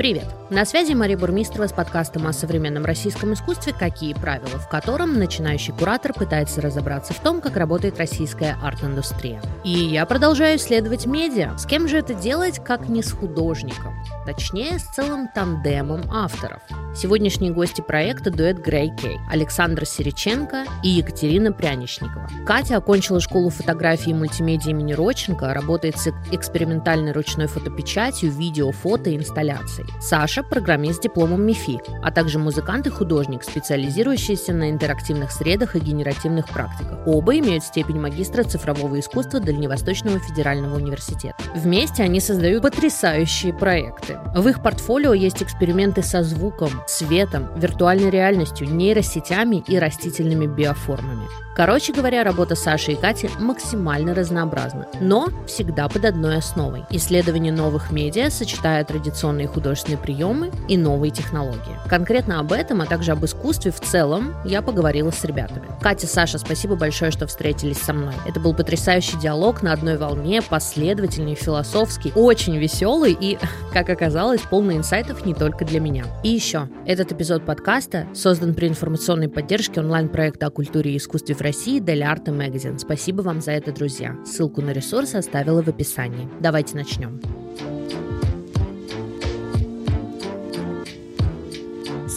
Привет! На связи Мария Бурмистрова с подкастом о современном российском искусстве «Какие правила?», в котором начинающий куратор пытается разобраться в том, как работает российская арт-индустрия. И я продолжаю исследовать медиа. С кем же это делать, как не с художником? Точнее, с целым тандемом авторов. Сегодняшние гости проекта – дуэт Грей Кей, Александр Сереченко и Екатерина Пряничникова. Катя окончила школу фотографии и мультимедиа имени Роченко, работает с экспериментальной ручной фотопечатью, видео, фото и инсталляцией. Саша – программист с дипломом МИФИ, а также музыкант и художник, специализирующийся на интерактивных средах и генеративных практиках. Оба имеют степень магистра цифрового искусства Дальневосточного федерального университета. Вместе они создают потрясающие проекты. В их портфолио есть эксперименты со звуком, светом, виртуальной реальностью, нейросетями и растительными биоформами. Короче говоря, работа Саши и Кати максимально разнообразна, но всегда под одной основой. Исследование новых медиа, сочетая традиционные художественные приемы и новые технологии. Конкретно об этом, а также об искусстве в целом я поговорила с ребятами. Катя, Саша, спасибо большое, что встретились со мной. Это был потрясающий диалог на одной волне, последовательный, философский, очень веселый и, как оказалось, полный инсайтов не только для меня. И еще, этот эпизод подкаста создан при информационной поддержке онлайн-проекта о культуре и искусстве в России Дель Арте Magazine. Спасибо вам за это, друзья. Ссылку на ресурсы оставила в описании. Давайте начнем.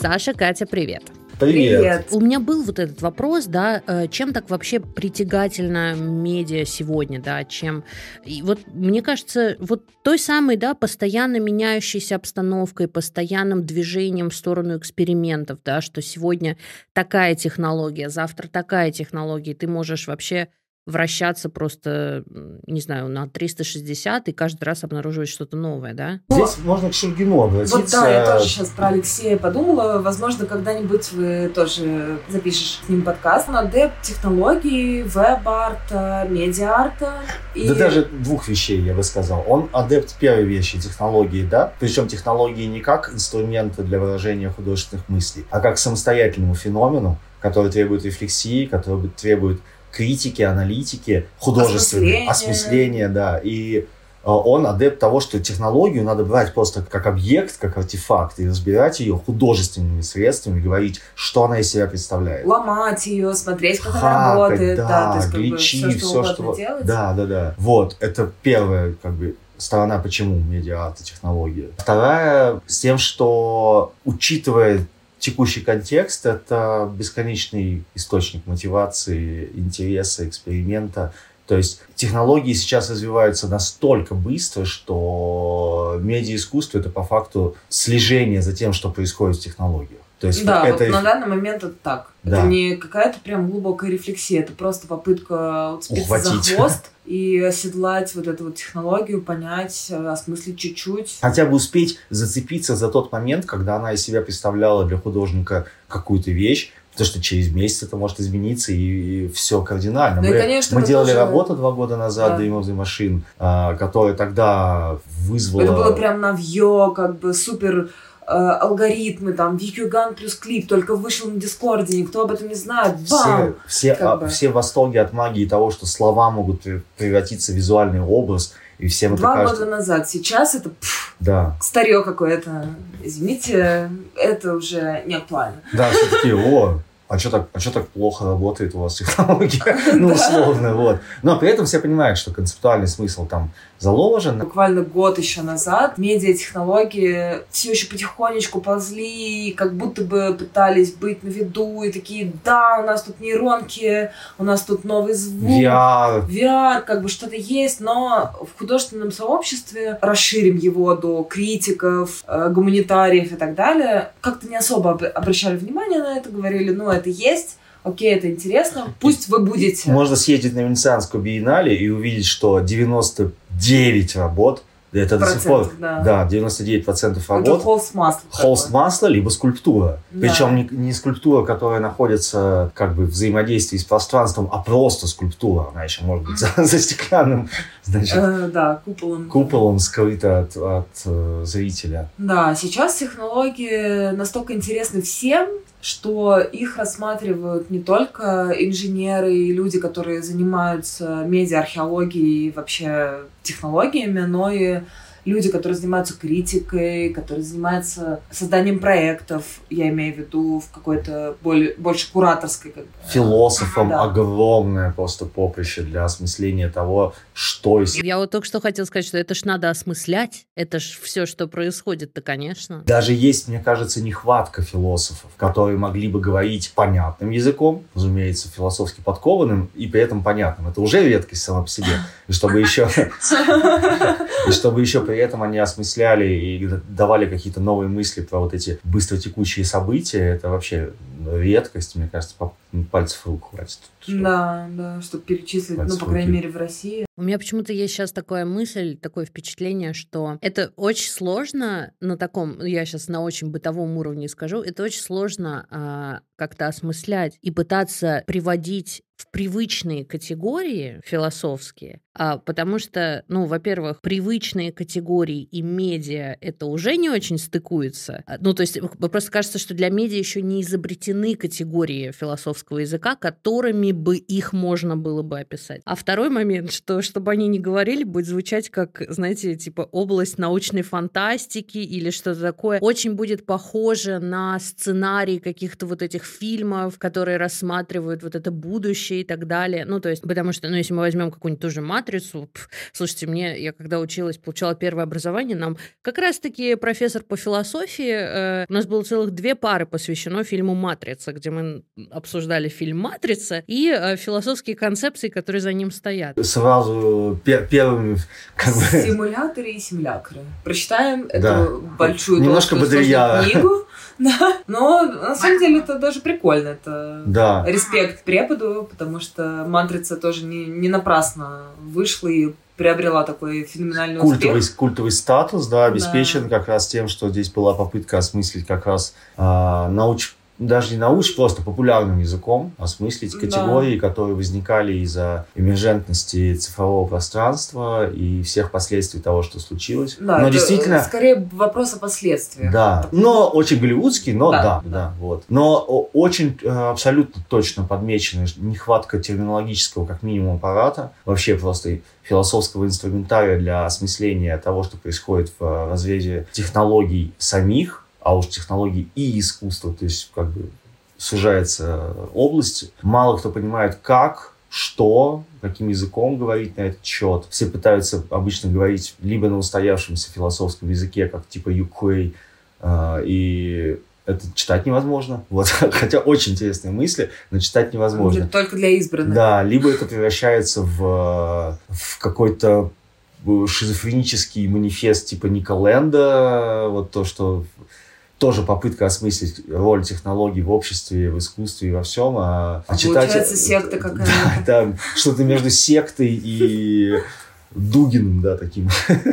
Саша, Катя, привет. Привет. Привет. У меня был вот этот вопрос, да, э, чем так вообще притягательно медиа сегодня, да, чем... И вот мне кажется, вот той самой, да, постоянно меняющейся обстановкой, постоянным движением в сторону экспериментов, да, что сегодня такая технология, завтра такая технология, ты можешь вообще вращаться просто, не знаю, на 360 и каждый раз обнаруживать что-то новое, да? Здесь ну, можно к Шульгину обратиться. Вот да, я тоже сейчас про Алексея подумала. Возможно, когда-нибудь вы тоже запишешь с ним подкаст. Он адепт технологий, веб-арта, медиа-арта. И... Да даже двух вещей, я бы сказал. Он адепт первой вещи, технологии, да? Причем технологии не как инструменты для выражения художественных мыслей, а как самостоятельному феномену, который требует рефлексии, который требует критики, аналитики, художественной, осмысления, да. И э, он адепт того, что технологию надо брать просто как объект, как артефакт, и разбирать ее художественными средствами, говорить, что она из себя представляет. Ломать ее, смотреть, как Хакать, она работает. Да, да то есть, гличи, как бы, все, что, все, что... Да, да, да. Вот, это первая, как бы, сторона, почему медиа технология. Вторая с тем, что учитывая текущий контекст — это бесконечный источник мотивации, интереса, эксперимента. То есть технологии сейчас развиваются настолько быстро, что медиаискусство — это по факту слежение за тем, что происходит в технологиях. То есть да, это... вот на данный момент это так. Да. Это не какая-то прям глубокая рефлексия, это просто попытка уцепиться за хвост и оседлать вот эту вот технологию, понять, осмыслить чуть-чуть. Хотя бы успеть зацепиться за тот момент, когда она из себя представляла для художника какую-то вещь, Потому что через месяц это может измениться и, и все кардинально. Ну, мы и, конечно, мы делали тоже... работу два года назад да. Demo машин, а, которая тогда вызвала... Это было прям навье, как бы супер Э, алгоритмы, там, Викюган плюс клип, только вышел на Дискорде, никто об этом не знает. Бам! Все, все, а, все в восторге от магии того, что слова могут превратиться в визуальный образ, и всем Два это кажется... года назад. Сейчас это пфф, да. старье какое-то. Извините, это уже не актуально. Да, все таки о, а что так, а что так плохо работает у вас технология? ну, условно, вот. Но при этом все понимают, что концептуальный смысл там заложен. Буквально год еще назад медиатехнологии все еще потихонечку ползли, как будто бы пытались быть на виду, и такие, да, у нас тут нейронки, у нас тут новый звук. VR. VR, как бы что-то есть, но в художественном сообществе расширим его до критиков, э, гуманитариев и так далее. Как-то не особо обращали внимание на это, говорили, ну, это есть, окей, это интересно, пусть вы будете. Можно съездить на Венецианскую биеннале и увидеть, что 99 работ это до сих пор, да. да, 99% работ. Это холст масла. Холст масла, либо скульптура. Да. Причем не, не скульптура, которая находится как бы в взаимодействии с пространством, а просто скульптура. Она еще может быть за, за стеклянным, значит, э, да, куполом. Куполом скрыта от, от э, зрителя. Да, сейчас технологии настолько интересны всем, что их рассматривают не только инженеры и люди, которые занимаются медиа-археологией и вообще технологиями, но и люди, которые занимаются критикой, которые занимаются созданием проектов, я имею в виду в какой-то более, больше кураторской. Как бы. Философам да. огромное просто поприще для осмысления того, что... Я вот только что хотел сказать, что это ж надо осмыслять, это ж все, что происходит-то, конечно. Даже есть, мне кажется, нехватка философов, которые могли бы говорить понятным языком, разумеется, философски подкованным и при этом понятным. Это уже редкость сама по себе. И чтобы еще, и чтобы еще при этом они осмысляли и давали какие-то новые мысли про вот эти быстротекущие события, это вообще редкость, мне кажется, по пальцев рук хватит. Да, да, чтобы перечислить, ну, по крайней мере, в России. У меня почему-то есть сейчас такая мысль, такое впечатление, что это очень сложно на таком, я сейчас на очень бытовом уровне скажу, это очень сложно а, как-то осмыслять и пытаться приводить в привычные категории философские, а, потому что, ну, во-первых, привычные категории и медиа это уже не очень стыкуется. А, ну, то есть просто кажется, что для медиа еще не изобретены категории философского языка, которыми бы их можно было бы описать. А второй момент, что чтобы они не говорили, будет звучать как, знаете, типа область научной фантастики или что-то такое. Очень будет похоже на сценарий каких-то вот этих фильмов, которые рассматривают вот это будущее и так далее. Ну, то есть, потому что, ну, если мы возьмем какую-нибудь ту же матрицу, пф, слушайте, мне, я когда училась, получала первое образование, нам как раз-таки профессор по философии, э, у нас было целых две пары посвящено фильму «Матрица», где мы обсуждали фильм «Матрица» и э, философские концепции, которые за ним стоят. Сразу пер первыми... Как бы... Симуляторы и симулякры. Прочитаем да. эту большую Немножко книгу. Да. Но на самом деле это даже прикольно. Это да. респект преподу, потому что матрица тоже не, не напрасно вышла и приобрела такой феноменальный культовый, успех. Культовый статус, да, обеспечен да. как раз тем, что здесь была попытка осмыслить как раз э, науч даже не научить, просто популярным языком осмыслить категории, да. которые возникали из-за эмержентности цифрового пространства и всех последствий того, что случилось. Да, но действительно... Скорее вопрос о последствиях. Да, но очень голливудский, но да, да, да, да вот. Но очень э, абсолютно точно подмечена нехватка терминологического, как минимум, аппарата, вообще просто философского инструментария для осмысления того, что происходит в разрезе технологий самих, а уж технологии и искусство, то есть как бы сужается область. Мало кто понимает, как, что, каким языком говорить на этот счет. Все пытаются обычно говорить либо на устоявшемся философском языке, как типа Юквей, и это читать невозможно. Вот. Хотя очень интересные мысли, но читать невозможно. Только для избранных. Да, либо это превращается в, в какой-то шизофренический манифест типа Николенда, вот то, что тоже попытка осмыслить роль технологий в обществе, в искусстве и во всем. А, а читать... Получается секта какая-то. Да, да, что-то между сектой и Дугиным, да, таким.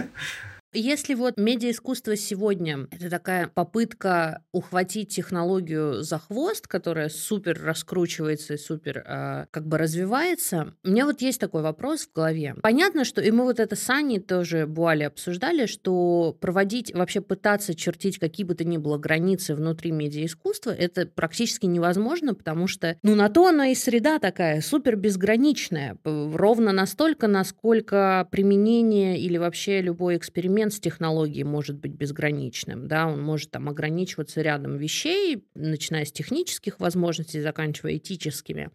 Если вот медиаискусство сегодня — это такая попытка ухватить технологию за хвост, которая супер раскручивается и супер э, как бы развивается, у меня вот есть такой вопрос в голове. Понятно, что, и мы вот это с Аней тоже Буали обсуждали, что проводить, вообще пытаться чертить какие бы то ни было границы внутри медиаискусства, это практически невозможно, потому что, ну, на то она и среда такая, супер безграничная, ровно настолько, насколько применение или вообще любой эксперимент инструмент с технологией может быть безграничным, да, он может там ограничиваться рядом вещей, начиная с технических возможностей, заканчивая этическими.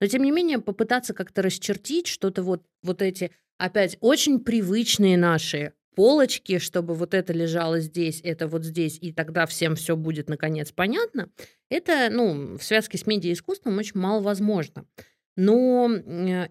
Но, тем не менее, попытаться как-то расчертить что-то вот, вот эти, опять, очень привычные наши полочки, чтобы вот это лежало здесь, это вот здесь, и тогда всем все будет, наконец, понятно, это, ну, в связке с медиаискусством очень мало возможно. Но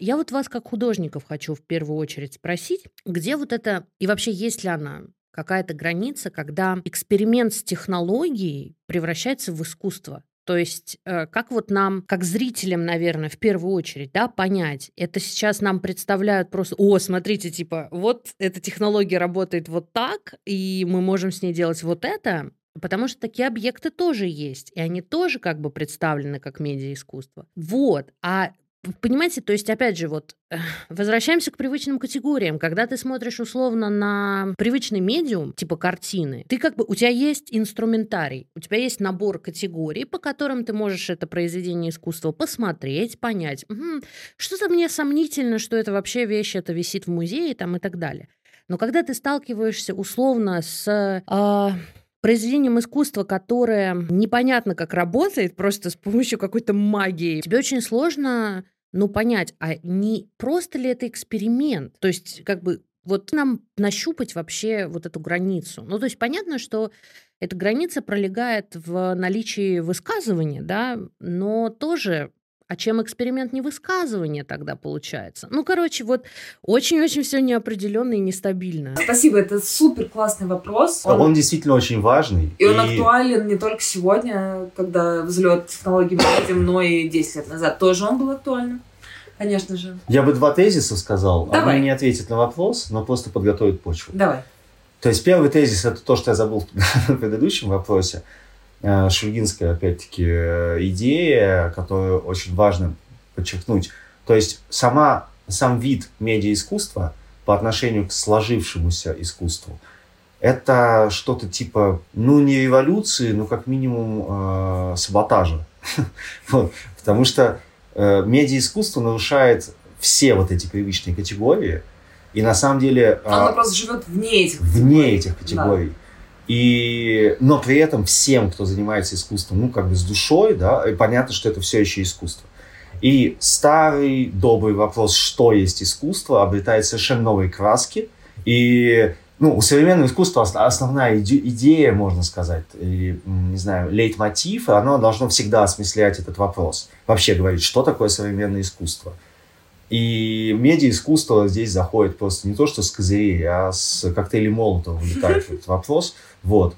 я вот вас как художников хочу в первую очередь спросить, где вот это, и вообще есть ли она, какая-то граница, когда эксперимент с технологией превращается в искусство. То есть, э, как вот нам, как зрителям, наверное, в первую очередь, да, понять, это сейчас нам представляют просто, о, смотрите, типа, вот эта технология работает вот так, и мы можем с ней делать вот это, Потому что такие объекты тоже есть, и они тоже как бы представлены как медиа-искусство. Вот. А Понимаете, то есть, опять же, вот возвращаемся к привычным категориям. Когда ты смотришь условно на привычный медиум, типа картины, ты как бы, у тебя есть инструментарий, у тебя есть набор категорий, по которым ты можешь это произведение искусства посмотреть, понять, угу, что-то мне сомнительно, что это вообще вещь, это висит в музее там и так далее. Но когда ты сталкиваешься условно с э, произведением искусства, которое непонятно как работает, просто с помощью какой-то магии, тебе очень сложно ну, понять, а не просто ли это эксперимент? То есть, как бы, вот нам нащупать вообще вот эту границу. Ну, то есть понятно, что эта граница пролегает в наличии высказывания, да, но тоже а чем эксперимент не высказывание тогда получается? Ну, короче, вот очень-очень все неопределенно и нестабильно. Спасибо, это супер классный вопрос. Он, он действительно очень важный. И, и он актуален не только сегодня, когда взлет технологий видим, но и 10 лет назад тоже он был актуальным. Конечно же. Я бы два тезиса сказал. Давай. Они не ответят на вопрос, но просто подготовят почву. Давай. То есть первый тезис это то, что я забыл в предыдущем вопросе. Э, шульгинская, опять-таки, э, идея, которую очень важно подчеркнуть. То есть сама, сам вид медиаискусства по отношению к сложившемуся искусству, это что-то типа, ну, не революции, но как минимум э, саботажа. вот. Потому что э, медиаискусство нарушает все вот эти привычные категории, и на самом деле... Оно э, просто живет вне этих Вне этих категорий. Да. И, но при этом всем, кто занимается искусством, ну, как бы с душой, да, и понятно, что это все еще искусство. И старый добрый вопрос, что есть искусство, обретает совершенно новые краски. И ну, у современного искусства основная идея, можно сказать, или, не знаю, лейтмотив, оно должно всегда осмыслять этот вопрос. Вообще говорить, что такое современное искусство. И медиа-искусство здесь заходит просто не то, что с козырей, а с коктейлей Молотова вылетает этот вопрос. Вот.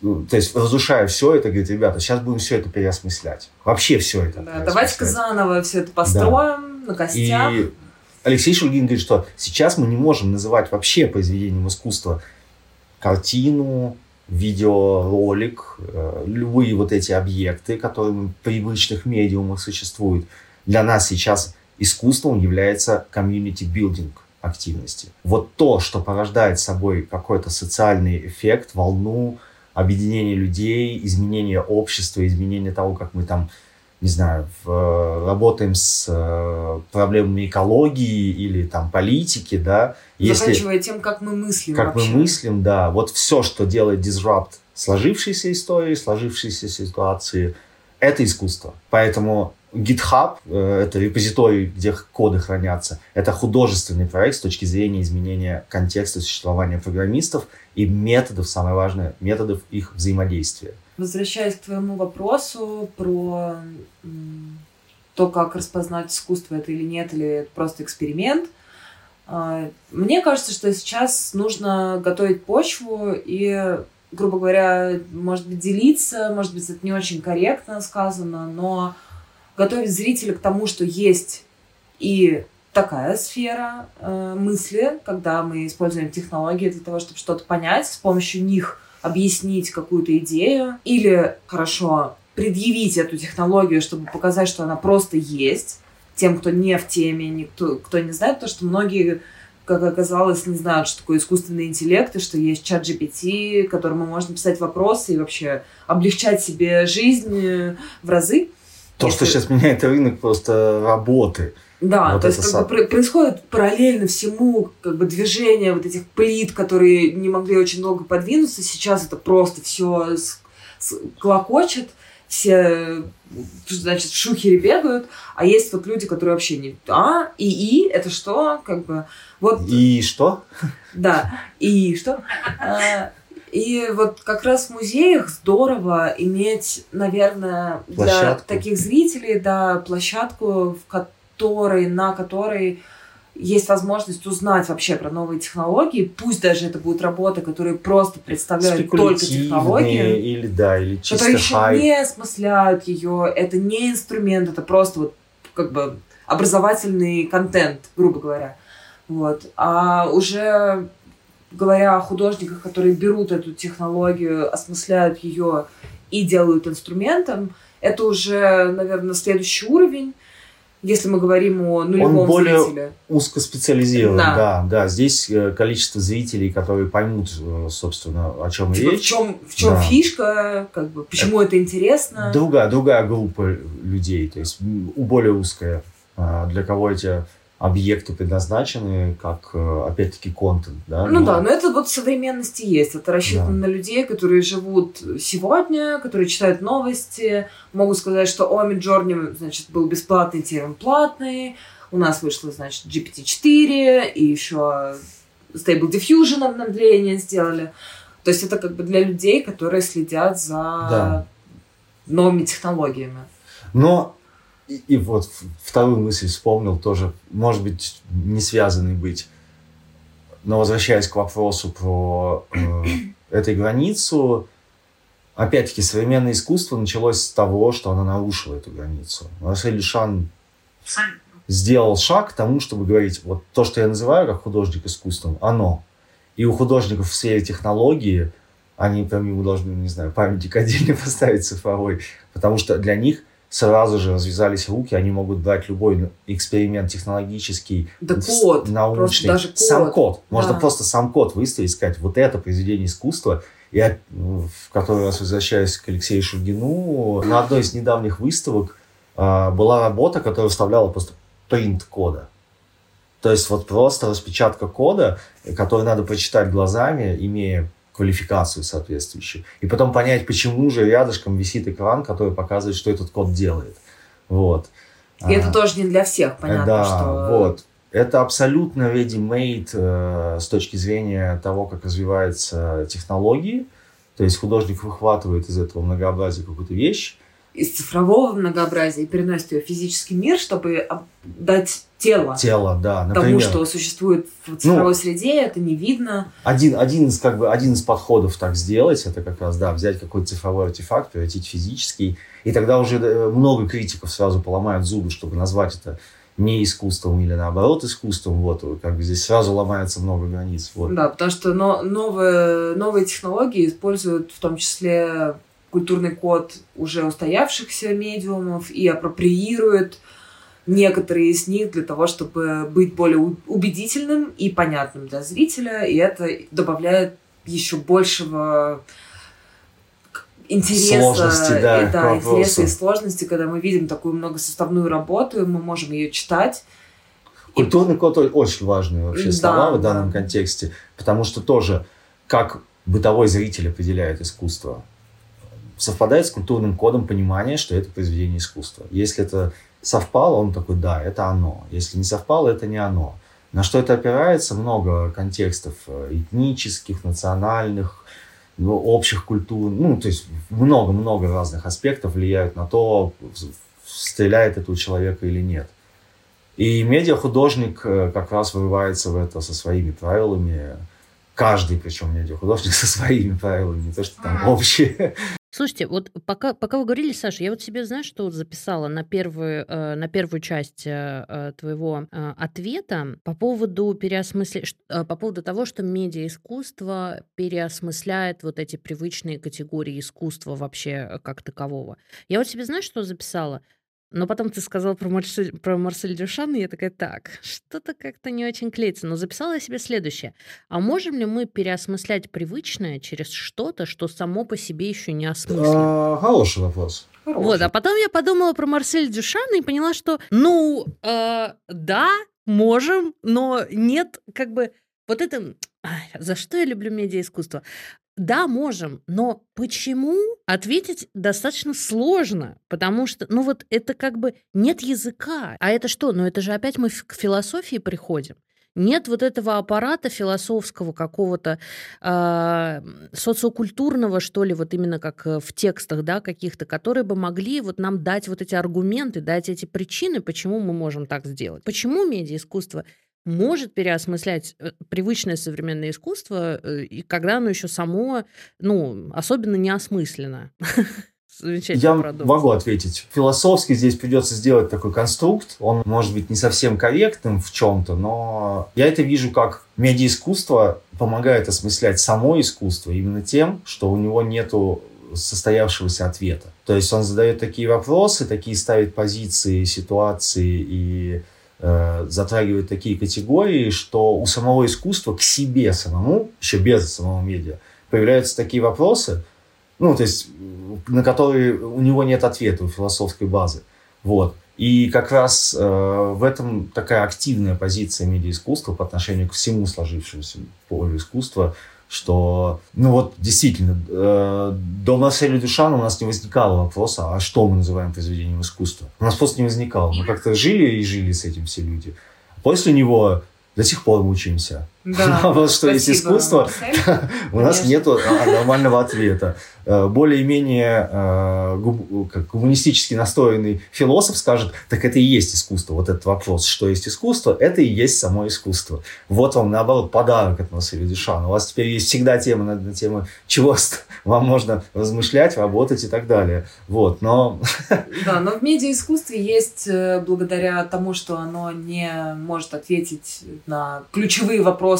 То есть, разрушая все это, говорит, ребята, сейчас будем все это переосмыслять. Вообще все это. Да, давайте-ка заново все это построим да. на костях. И Алексей Шульгин говорит, что сейчас мы не можем называть вообще произведением искусства картину, видеоролик, э, любые вот эти объекты, которые в привычных медиумах существуют. Для нас сейчас искусством является community-building активности. Вот то, что порождает собой какой-то социальный эффект, волну, объединение людей, изменение общества, изменение того, как мы там, не знаю, в, работаем с э, проблемами экологии или там политики, да. Заканчивая тем, как мы мыслим Как вообще. мы мыслим, да. Вот все, что делает disrupt сложившейся истории, сложившейся ситуации, это искусство. Поэтому GitHub, э, это репозиторий, где коды хранятся, это художественный проект с точки зрения изменения контекста существования программистов и методов, самое важное, методов их взаимодействия. Возвращаясь к твоему вопросу про то, как распознать искусство это или нет, или это просто эксперимент, а, мне кажется, что сейчас нужно готовить почву и, грубо говоря, может быть, делиться, может быть, это не очень корректно сказано, но готовить зрителя к тому, что есть и такая сфера э, мысли, когда мы используем технологии для того, чтобы что-то понять, с помощью них объяснить какую-то идею, или хорошо предъявить эту технологию, чтобы показать, что она просто есть, тем, кто не в теме, никто, кто не знает, то, что многие, как оказалось, не знают, что такое искусственный интеллект, и что есть чат GPT, которому можно писать вопросы и вообще облегчать себе жизнь в разы. То, Если... что сейчас меняет рынок просто работы. Да, вот то есть как бы, происходит параллельно всему как бы движение вот этих плит, которые не могли очень долго подвинуться. Сейчас это просто все клокочет, все значит, шухере бегают, а есть вот люди, которые вообще не... А, и и, это что? Как бы... Вот... И что? Да, и что? И вот как раз в музеях здорово иметь, наверное, для площадку. таких зрителей, да, площадку, в которой, на которой есть возможность узнать вообще про новые технологии, пусть даже это будут работы, которые просто представляют только технологии, или да, или чисто которые еще хайп. не осмысляют ее, это не инструмент, это просто вот как бы образовательный контент, грубо говоря. Вот. А уже говоря о художниках, которые берут эту технологию, осмысляют ее и делают инструментом, это уже, наверное, следующий уровень. Если мы говорим о нулевом Он более зрителе. узкоспециализирован, да. да, да. Здесь э, количество зрителей, которые поймут, э, собственно, о чем типа речь. В чем, в чем да. фишка, как бы, почему это, это интересно? Другая, другая группа людей, то есть более узкая, а, для кого эти объекты предназначены как, э, опять-таки, контент, да? Ну но... да, но это вот в современности есть. Это рассчитано да. на людей, которые живут сегодня, которые читают новости, могут сказать, что о, Midjourney, значит, был бесплатный, теперь он платный, у нас вышло, значит, GPT-4, и еще Stable Diffusion обновление сделали. То есть это как бы для людей, которые следят за да. новыми технологиями. Но и, и вот вторую мысль вспомнил тоже, может быть, не связанный быть. Но возвращаясь к вопросу про э, эту границу, опять-таки, современное искусство началось с того, что оно нарушило эту границу. Марсель Дюшан сделал шаг к тому, чтобы говорить, вот то, что я называю как художник искусством, оно. И у художников в сфере технологии, они прям ему должны, не знаю, памятник отдельно поставить цифровой, потому что для них – сразу же развязались руки, они могут брать любой эксперимент технологический, да код, научный, даже код. сам код. Можно да. просто сам код выставить, сказать, вот это произведение искусства. Я в который раз возвращаюсь к Алексею Шульгину. На одной из недавних выставок а, была работа, которая вставляла просто принт кода. То есть вот просто распечатка кода, который надо прочитать глазами, имея квалификацию соответствующую. И потом понять, почему же рядышком висит экран, который показывает, что этот код делает. Вот. И а, это тоже не для всех, понятно, да, что... вот. Это абсолютно ready-made э, с точки зрения того, как развиваются технологии. То есть художник выхватывает из этого многообразия какую-то вещь, из цифрового многообразия и переносит ее в физический мир, чтобы дать тело. Тело, да. Например, тому, что существует в цифровой ну, среде, это не видно. Один, один, из, как бы, один из подходов так сделать, это как раз, да, взять какой-то цифровой артефакт, превратить в физический, и тогда уже э, много критиков сразу поломают зубы, чтобы назвать это не искусством или наоборот искусством, вот, как бы здесь сразу ломается много границ. Вот. Да, потому что но, новые, новые технологии используют в том числе культурный код уже устоявшихся медиумов и апроприирует некоторые из них для того, чтобы быть более убедительным и понятным для зрителя, и это добавляет еще большего интереса, сложности, да, и, да интереса и сложности, когда мы видим такую многосоставную работу, и мы можем ее читать. Культурный код очень важный вообще слова да, в данном да. контексте, потому что тоже как бытовой зритель определяет искусство совпадает с культурным кодом понимания, что это произведение искусства. Если это совпало, он такой, да, это оно. Если не совпало, это не оно. На что это опирается? Много контекстов э, этнических, национальных, ну, общих культур. Ну, то есть много-много разных аспектов влияют на то, стреляет это у человека или нет. И медиахудожник э, как раз вырывается в это со своими правилами. Каждый, причем медиахудожник со своими правилами, не то, что там общие. Слушайте, вот пока, пока вы говорили, Саша, я вот себе, знаешь, что записала на первую, э, на первую часть э, э твоего э, ответа по поводу переосмысления, э, по поводу того, что медиаискусство переосмысляет вот эти привычные категории искусства вообще э, как такового. Я вот себе, знаешь, что записала? Но потом ты сказал про, Марсель, про Марсель Дюшан, и я такая, так, что-то как-то не очень клеится. Но записала я себе следующее. А можем ли мы переосмыслять привычное через что-то, что само по себе еще не осмыслено? А, хороший вопрос. Хороший. Вот, а потом я подумала про Марсель Дюшана и поняла, что, ну, э, да, можем, но нет, как бы, вот это... Ай, за что я люблю медиаискусство? Да, можем, но почему? Ответить достаточно сложно, потому что, ну вот это как бы нет языка. А это что? Ну это же опять мы к философии приходим. Нет вот этого аппарата философского какого-то э, социокультурного, что ли, вот именно как э, в текстах, да, каких-то, которые бы могли вот нам дать вот эти аргументы, дать эти причины, почему мы можем так сделать. Почему медиаискусство может переосмыслять э, привычное современное искусство, э, и когда оно еще само, ну, особенно неосмысленно. Я продукт. могу ответить. Философски здесь придется сделать такой конструкт. Он может быть не совсем корректным в чем-то, но я это вижу как медиаискусство помогает осмыслять само искусство именно тем, что у него нету состоявшегося ответа. То есть он задает такие вопросы, такие ставит позиции, ситуации и затрагивает такие категории, что у самого искусства к себе самому, еще без самого медиа, появляются такие вопросы, ну, то есть, на которые у него нет ответа, у философской базы. Вот. И как раз э, в этом такая активная позиция медиаискусства по отношению к всему сложившемуся полю искусства, что, ну вот, действительно, э, до Марселя Дюшана у нас не возникало вопроса, а что мы называем произведением искусства? У нас просто не возникало. Мы как-то жили и жили с этим все люди. После него до сих пор мучаемся. Да, Вопрос, что есть искусство, у нас нет нормального ответа. Э, Более-менее э, как гуманистически настроенный философ скажет, так это и есть искусство. Вот этот вопрос, что есть искусство, это и есть само искусство. Вот вам, наоборот, подарок от Марселя Дюшана. У вас теперь есть всегда тема на, на тему, чего вам можно размышлять, работать и так далее. Вот, но Да, но в медиаискусстве есть, э, благодаря тому, что оно не может ответить на ключевые вопросы,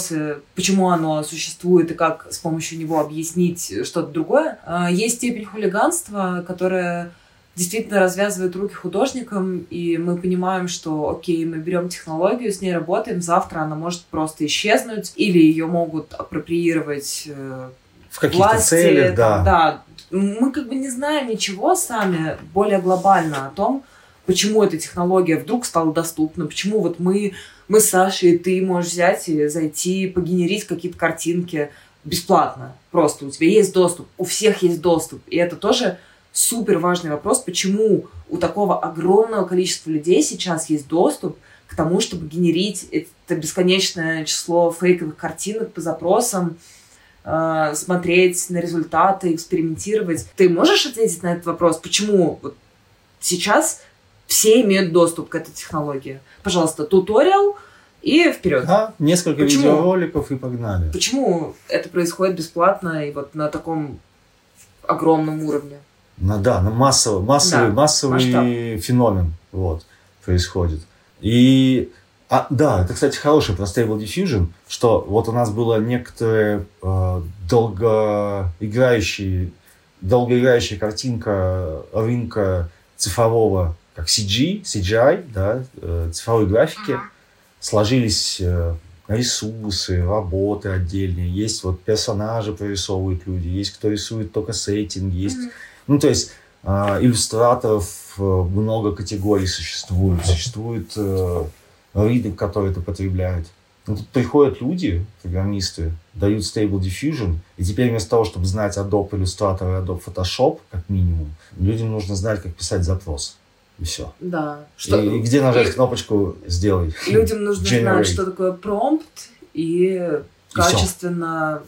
почему оно существует и как с помощью него объяснить что-то другое, э, есть степень хулиганства, которая действительно развязывает руки художникам, и мы понимаем, что, окей, мы берем технологию, с ней работаем, завтра она может просто исчезнуть, или ее могут апроприировать э, в каких-то власти, целях, да. да. Мы как бы не знаем ничего сами более глобально о том, почему эта технология вдруг стала доступна, почему вот мы, мы с Сашей, ты можешь взять и зайти, погенерить какие-то картинки бесплатно. Просто у тебя есть доступ, у всех есть доступ. И это тоже супер важный вопрос, почему у такого огромного количества людей сейчас есть доступ к тому, чтобы генерить это бесконечное число фейковых картинок по запросам, э, смотреть на результаты, экспериментировать. Ты можешь ответить на этот вопрос, почему вот сейчас все имеют доступ к этой технологии? Пожалуйста, туториал и вперед. Да, несколько Почему? видеороликов и погнали. Почему это происходит бесплатно и вот на таком огромном уровне? Ну да, ну массовый, массовый, Да, массовый масштаб. феномен вот, происходит. И а, да, это, кстати, хороший про Stable Diffusion, что вот у нас было некоторые э, долгоиграющие, долгоиграющая картинка рынка цифрового, как CG, CGI, да, э, цифровой графики, сложились э, ресурсы, работы отдельные, есть вот персонажи прорисовывают люди, есть кто рисует только сеттинги, есть ну, то есть э, иллюстраторов э, много категорий существует. Существует э, рынок, который это потребляет. Ну, тут приходят люди, программисты, дают Stable Diffusion, и теперь вместо того, чтобы знать Adobe Illustrator и Adobe Photoshop, как минимум, людям нужно знать, как писать запрос. И все. Да. И, и где нажать кнопочку «Сделай». Людям нужно Generate. знать, что такое промпт, и качественно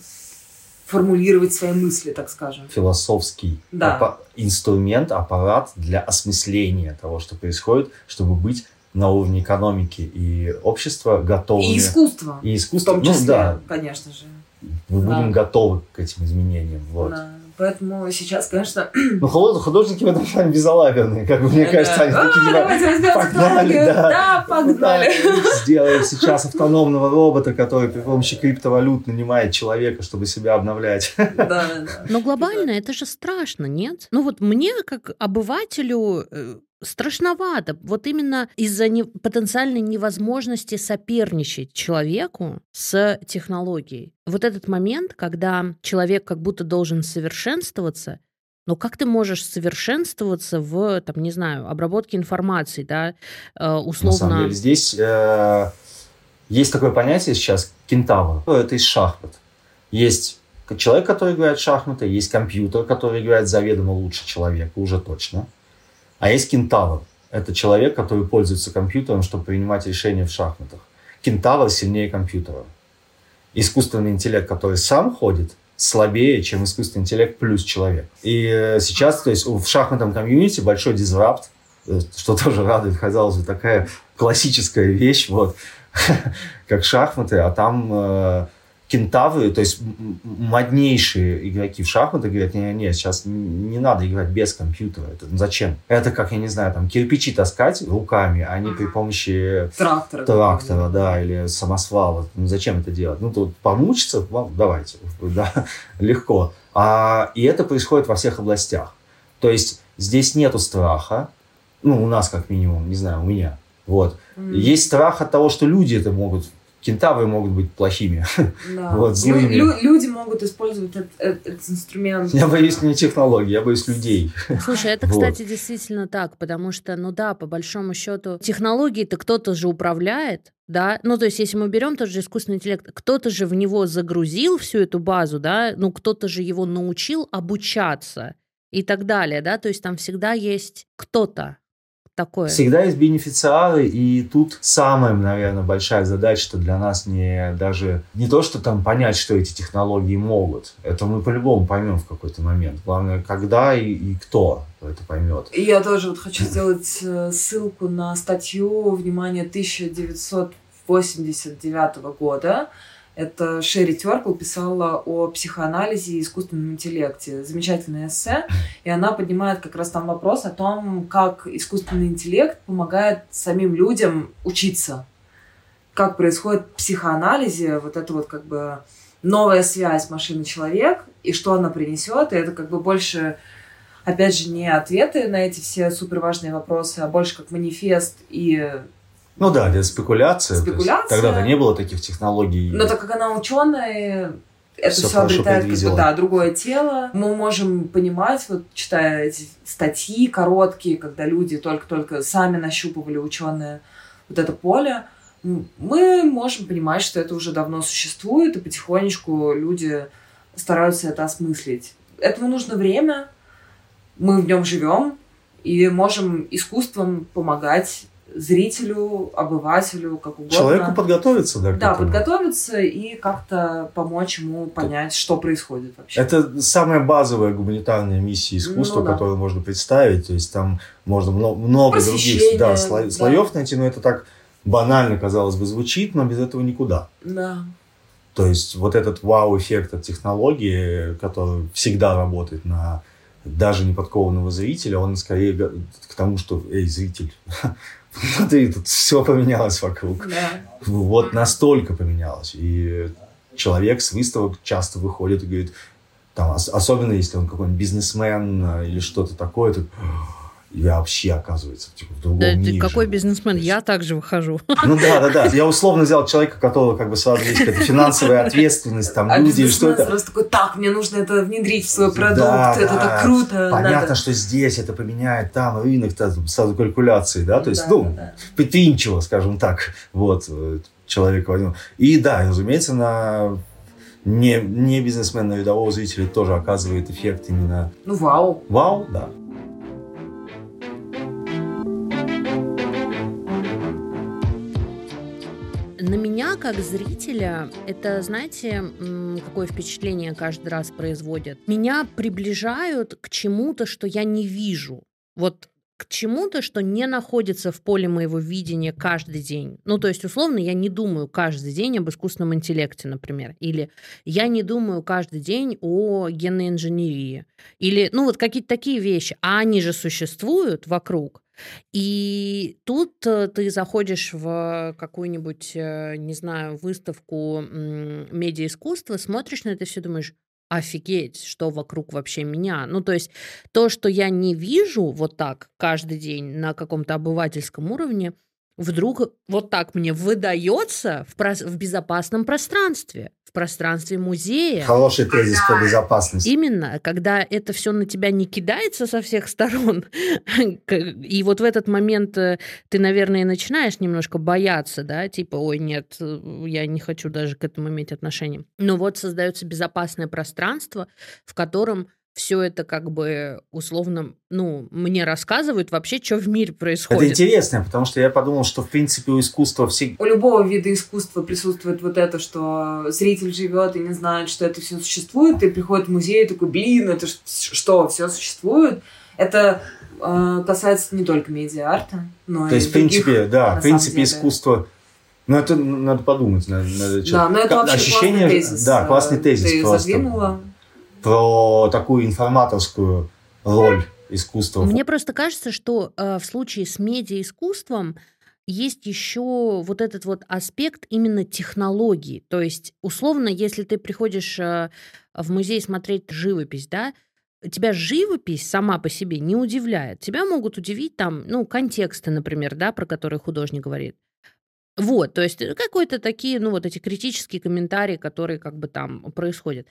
формулировать свои мысли, так скажем. Философский Да. аппа- инструмент, аппарат для осмысления того, что происходит, чтобы быть на уровне экономики и общества готовыми. И искусство. И В искусство. том числе, Ну да, конечно же. мы Да. будем готовы к этим изменениям. Вот. Да. Поэтому сейчас, конечно... Ну, худож- художники в этом плане безалаберные, как бы мне да. кажется, они А, такие типа, погнали, да. Да, погнали. Да, сделаем сейчас автономного робота, который при помощи криптовалют нанимает человека, чтобы себя обновлять. Да, да, да. Но глобально это же страшно, нет? Ну вот мне, как обывателю, э, страшновато. Вот именно из-за не- потенциальной невозможности соперничать человеку с технологией. Вот этот момент, когда человек как будто должен совершенствоваться, но как ты можешь совершенствоваться в, там, не знаю, обработке информации, да, э, На условно... самом деле, здесь э, есть такое понятие сейчас кентавр. Это из шахмат. Есть человек, который играет в шахматы, есть компьютер, который играет заведомо лучше человека, уже точно. А есть кентавр. Это человек, который пользуется компьютером, чтобы принимать решения в шахматах. Кентавр сильнее компьютера. Искусственный интеллект, который сам ходит, слабее, чем искусственный интеллект плюс человек. И э, сейчас, то есть в шахматном комьюнити большой дизрапт, э, что тоже радует, казалось бы, такая классическая вещь, вот, как шахматы, а там кентавры, то есть моднейшие игроки в шахматы говорят, не-не-не, сейчас не надо играть без компьютера, это ну, зачем? Это как, я не знаю, там кирпичи таскать руками, а не при помощи Трактор. трактора, да, или самосвала. Ну, зачем это делать? Ну, тут помучиться, вам давайте, да, легко. А, и это происходит во всех областях. То есть здесь нету страха, ну, у нас как минимум, не знаю, у меня. Вот. М. Есть страх от того, что люди это могут кентавры могут быть плохими. Да. Вот, злыми. Лю- лю- люди могут использовать этот, этот- этот инструмент. Я боюсь не технологий, я боюсь людей. Слушай, это, Вот. кстати, действительно так, потому что, ну да, по большому счету, технологии-то кто-то же управляет, да, ну то есть если мы берем тот же искусственный интеллект, кто-то же в него загрузил всю эту базу, да, ну кто-то же его научил обучаться и так далее, да, то есть там всегда есть кто-то такое. Всегда есть бенефициары, и тут самая, наверное, большая задача, что для нас не даже не то, что там понять, что эти технологии могут. Это мы по-любому поймем в какой-то момент. Главное, когда и, и кто это поймет. И я тоже вот хочу сделать э, ссылку на статью, внимание, 1989 года. Это Шерри Теркл писала о психоанализе и искусственном интеллекте. Замечательное эссе. И она поднимает как раз там вопрос о том, как искусственный интеллект помогает самим людям учиться. Как происходит психоанализе вот это вот как бы новая связь машины-человек, и что она принесет. И это как бы больше опять же, не ответы на эти все супер важные вопросы, а больше как манифест и... Ну да, это спекуляция. Спекуляция. Тогда-то не было таких технологий. Но так как она ученая, это все хорошо обретает как бы, да, другое тело. Мы можем понимать, вот читая эти статьи короткие, когда люди только-только сами нащупывали ученые вот это поле, мы можем понимать, что это уже давно существует, и потихонечку люди стараются это осмыслить. Этому нужно время, мы в нем живем и можем искусством помогать зрителю, обывателю, как угодно. Человеку подготовиться, да, Да, этому. подготовиться и как-то помочь ему понять, что происходит вообще. Это самая базовая гуманитарная миссия искусства, Ну да. которую можно представить. То есть там можно мно- много других да, сло- да. слоев найти, но это так банально, казалось бы, звучит, но без этого никуда. Да. То есть вот этот вау-эффект от технологии, который всегда работает на даже неподкованного зрителя, он скорее к тому, что, эй, зритель, смотри, тут все поменялось вокруг. Да. Вот настолько поменялось. И человек с выставок часто выходит и говорит, там, ос- особенно если он какой-нибудь бизнесмен а, или что-то такое, то я вообще, оказывается, типа, в другом Да, ты мире какой живу». бизнесмен? Я также выхожу. Ну да, да, да. Я условно взял человека, которого как бы сразу есть какая-то финансовая ответственность, там, А люди, или что бизнесмен это. сразу такой, так, мне нужно это внедрить в свой продукт, Да, это да. так круто. Понятно, надо». что здесь это поменяет там рынок, там, сразу калькуляции, да, то есть, Да, ну, да, предприимчиво, скажем так, вот, э, человек возьмем. И да, разумеется, на не, не бизнесмена, рядового зрителя тоже оказывает эффект именно Ну, вау. вау, да. Как зрителя, это, знаете, какое впечатление каждый раз производит? Меня приближают к чему-то, что я не вижу. Вот к чему-то, что не находится в поле моего видения каждый день. Ну, то есть, условно, я не думаю каждый день об искусственном интеллекте, например. Или я не думаю каждый день о генной инженерии. Или, ну, вот какие-то такие вещи. А они же существуют вокруг. И тут э, ты заходишь в какую-нибудь, э, не знаю, выставку медиаискусства, смотришь на это все, думаешь, офигеть, что вокруг вообще меня. Ну, то есть то, что я не вижу вот так каждый день на каком-то обывательском уровне, вдруг вот так мне выдается в, прос- в безопасном пространстве, в пространстве музея. Хороший тезис по безопасности. Именно, когда это все на тебя не кидается со всех сторон, и вот в этот момент э, ты, наверное, начинаешь немножко бояться, да, типа, ой, нет, э, я не хочу даже к этому иметь отношение. Но вот создается безопасное пространство, в котором все это как бы условно, ну, мне рассказывают вообще, что в мире Это происходит. интересно, потому что я подумал, что в принципе у искусства все... У любого вида искусства присутствует вот это, что зритель живет и не знает, что это все существует, и приходит в музей и такой, блин, это что, все существует? Это э, касается не только медиа-арта, но То и есть, в других, принципе, да, в принципе, деле. искусство... Ну, это надо подумать. Надо, надо Да, но это вообще ощущение, классный тезис. Да, э, классный тезис Ты просто. задвинула. Про такую информаторскую роль искусства. Мне просто кажется, что э, в случае с медиаискусством есть еще вот этот вот аспект именно технологий. То есть, условно, если ты приходишь э, в музей смотреть живопись, да, тебя живопись сама по себе не удивляет. Тебя могут удивить там, ну, контексты, например, да, про которые художник говорит. Вот, то есть э, какой-то такие, ну вот эти критические комментарии, которые как бы там происходят.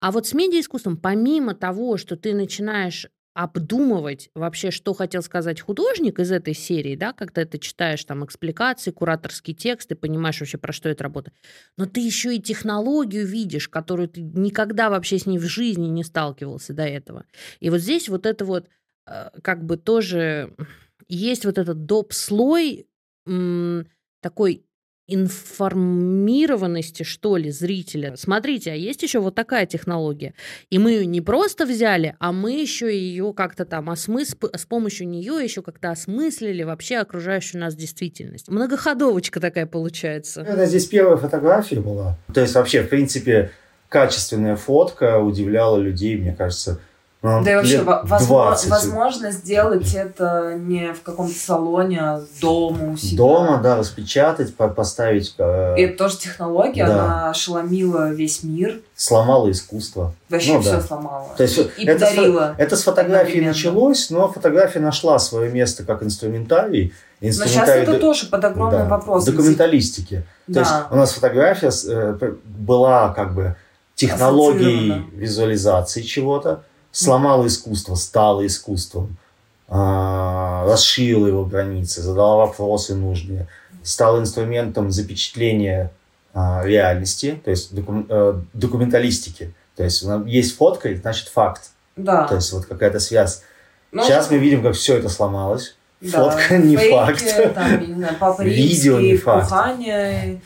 А вот с медиаискусством, помимо того, что ты начинаешь обдумывать вообще, что хотел сказать художник из этой серии, да, когда ты читаешь там экспликации, кураторский текст, и понимаешь вообще, про что эта работа. Но ты еще и технологию видишь, которую ты никогда вообще с ней в жизни не сталкивался до этого. И вот здесь вот это вот э, как бы тоже есть вот этот доп. слой такой информированности, что ли, зрителя. Смотрите, а есть еще вот такая технология. И мы ее не просто взяли, а мы еще ее как-то там осмыс... с помощью нее еще как-то осмыслили вообще окружающую нас действительность. Многоходовочка такая получается. Это здесь первая фотография была. То есть вообще, в принципе, качественная фотка удивляла людей, мне кажется, да и вообще, возможно, возможно сделать это не в каком-то салоне, а дома у себя. Дома, да, распечатать, поставить. Э... И это тоже технология, да. она ошеломила весь мир. Сломала искусство. Вообще ну, все да. сломала. То есть, и это подарила. С, это с фотографии началось, но фотография нашла свое место как инструментарий. инструментарий но сейчас это тоже под огромным да, вопросом. Документалистики. Да. То есть у нас фотография э, была как бы технологией визуализации чего-то, сломала искусство, стала искусством, а, расширила его границы, задала вопросы нужные, стала инструментом запечатления а, реальности, то есть э, документалистики. То есть есть фотка, значит факт. Да. То есть вот какая-то связь. Но Сейчас мы видим, как все это сломалось. Да, Фотка не фейки, факт. Там, не знаю, Видео не факт. Кухание,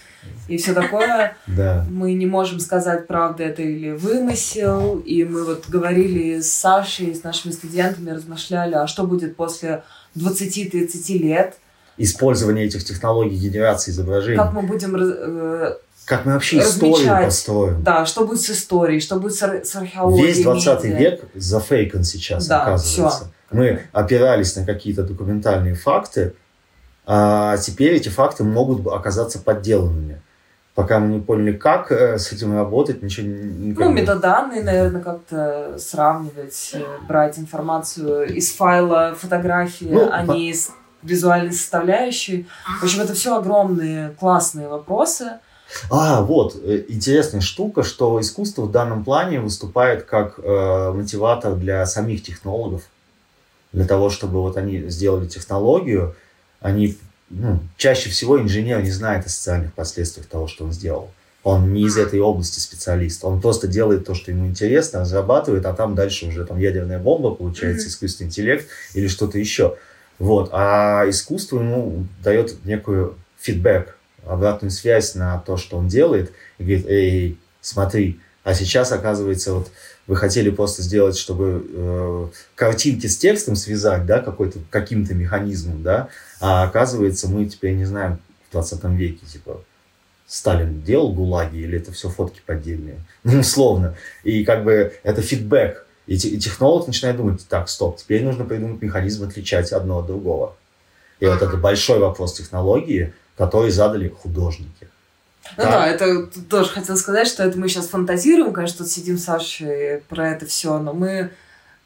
и все такое. Да. Мы не можем сказать, правда это или вымысел. И мы вот говорили с Сашей, с нашими студентами, размышляли, а что будет после 20-30 лет. Использование этих технологий генерации изображений. Как мы будем э, как мы вообще размечать. историю построим. Да, что будет с историей, что будет с, с археологией. Весь 20 медиа. век зафейкан сейчас, да, оказывается. Все. Мы опирались на какие-то документальные факты, а теперь эти факты могут оказаться подделанными пока мы не поняли, как э, с этим работать, ничего не Ну, метаданные, наверное, как-то сравнивать, э, брать информацию из файла фотографии, ну, а по... не из визуальной составляющей. В общем, это все огромные, классные вопросы. А, вот, э, интересная штука, что искусство в данном плане выступает как э, мотиватор для самих технологов. Для того, чтобы вот они сделали технологию, они ну, чаще всего инженер не знает о социальных последствиях того, что он сделал. Он не из этой области специалист. Он просто делает то, что ему интересно, разрабатывает, а там дальше уже там ядерная бомба, получается, mm-hmm. искусственный интеллект или что-то еще. Вот. А искусство ему дает некую фидбэк, обратную связь на то, что он делает, и говорит, эй, смотри, а сейчас, оказывается, вот вы хотели просто сделать, чтобы э, картинки с текстом связать, да, какой-то, каким-то механизмом, да, а оказывается, мы теперь не знаем в 20 веке, типа, Сталин делал гулаги или это все фотки поддельные, ну, условно. И как бы это фидбэк. И, и технолог начинает думать, так, стоп, теперь нужно придумать механизм отличать одно от другого. И вот это большой вопрос технологии, который задали художники. Ну да, да это тоже хотел сказать, что это мы сейчас фантазируем, конечно, тут сидим с Сашей про это все, но мы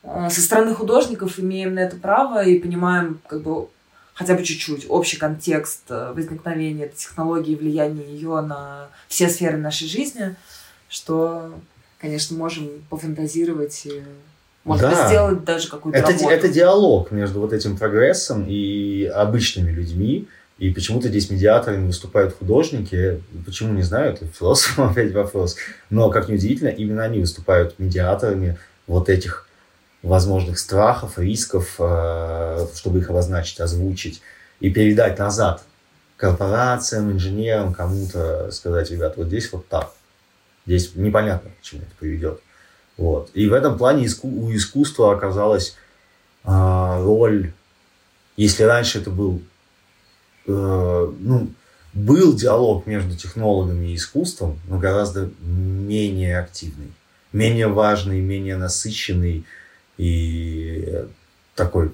э, со стороны художников имеем на это право и понимаем как бы хотя бы чуть-чуть общий контекст э, возникновения этой технологии и влияния ее на все сферы нашей жизни, что, конечно, можем пофантазировать и может да. сделать даже какую-то это, работу. Это диалог между вот этим прогрессом и обычными людьми, и почему-то здесь медиаторами выступают художники. Почему, не знаю, это философ опять вопрос. Но, как ни удивительно, именно они выступают медиаторами вот этих возможных страхов, рисков, э, чтобы их обозначить, озвучить и передать назад корпорациям, инженерам, кому-то сказать, ребят, вот здесь вот так. Здесь непонятно, к чему это приведет. Вот. И в этом плане у искусства оказалась а, роль, если раньше это был Э, ну, был диалог между технологами и искусством, но гораздо менее активный, менее важный, менее насыщенный и такой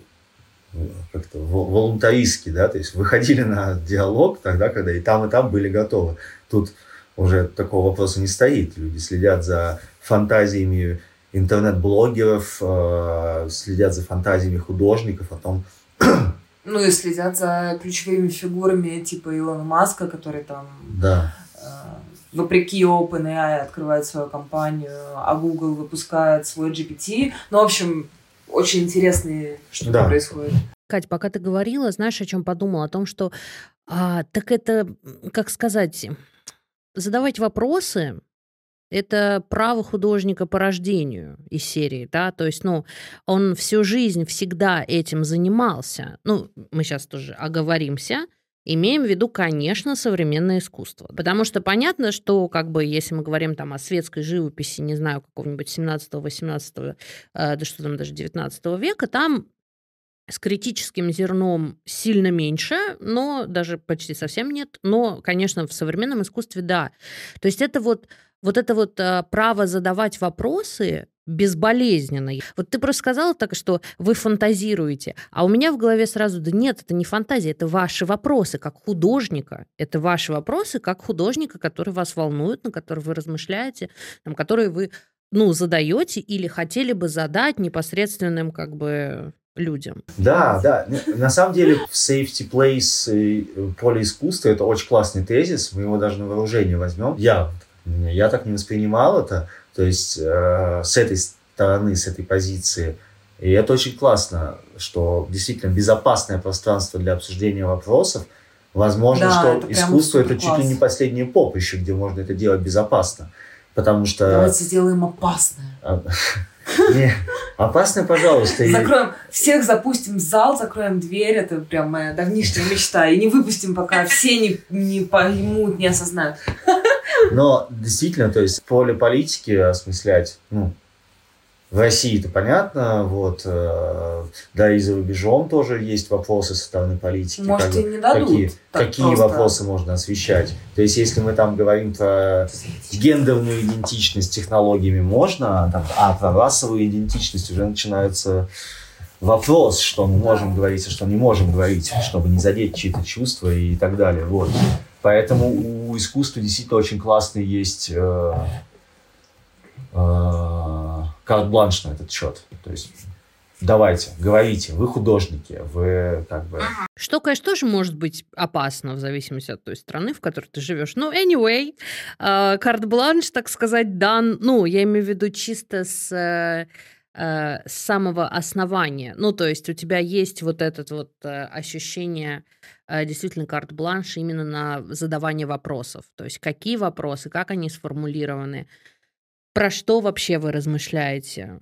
как-то волонтаристский, да, то есть выходили на диалог тогда, когда и там, и там были готовы. Тут уже такого вопроса не стоит. Люди следят за фантазиями интернет-блогеров, э, следят за фантазиями художников о том, Ну и следят за ключевыми фигурами типа Илона Маска, который там Да. Вопреки OpenAI открывает свою компанию, а Google выпускает свой GPT. Ну, в общем, очень интересные штуки Да. происходят. Кать, пока ты говорила, знаешь, о чем подумала? О том, что а, так это, как сказать, задавать вопросы это право художника по рождению из серии, да, то есть, ну, он всю жизнь всегда этим занимался. Ну, мы сейчас тоже оговоримся, имеем в виду, конечно, современное искусство. Потому что понятно, что, как бы, если мы говорим там о светской живописи, не знаю, какого-нибудь 17-18, э, да что там, даже 19 века, там с критическим зерном сильно меньше, но даже почти совсем нет. Но, конечно, в современном искусстве да. То есть это вот, вот это вот а, право задавать вопросы безболезненно. Вот ты просто сказала так, что вы фантазируете, а у меня в голове сразу, да нет, это не фантазия, это ваши вопросы как художника, это ваши вопросы как художника, которые вас волнуют, на которые вы размышляете, там, которые вы ну, задаете или хотели бы задать непосредственным как бы людям. Да, да. На самом деле в safety place и поле искусства это очень классный тезис. Мы его даже на вооружение возьмем. Я, я так не воспринимал это. То есть э, с этой стороны, с этой позиции. И это очень классно, что действительно безопасное пространство для обсуждения вопросов. Возможно, Да, что это искусство это чуть ли не последнее поприще, где можно это делать безопасно. Потому что... Давайте сделаем опасное. А, Не, опасно, пожалуйста. Закроем, всех запустим в зал, закроем дверь, это прям моя давнишняя мечта. И не выпустим, пока все не, не поймут, не осознают. Но действительно, то есть поле политики осмыслять, ну, в России это понятно, вот, э, да и за рубежом тоже есть вопросы со стороны политики. Может, как и не дадут. какие какие просто. вопросы можно освещать. То есть, если мы там говорим про гендерную идентичность технологиями можно, а там, а про расовую идентичность уже начинается вопрос, что мы можем говорить, а что не можем говорить, чтобы не задеть чьи-то чувства и так далее. Вот. Поэтому у искусства действительно очень классный есть э, э, карт-бланш на этот счет. То есть давайте, говорите, вы художники, вы как бы... Что, конечно, тоже может быть опасно в зависимости от той страны, в которой ты живешь. Но anyway, э, карт-бланш, так сказать, дан, ну, я имею в виду чисто с, э, э, с самого основания. Ну, то есть у тебя есть вот это вот ощущение действительно карт-бланш именно на задавание вопросов. То есть какие вопросы, как они сформулированы, про что вообще вы размышляете,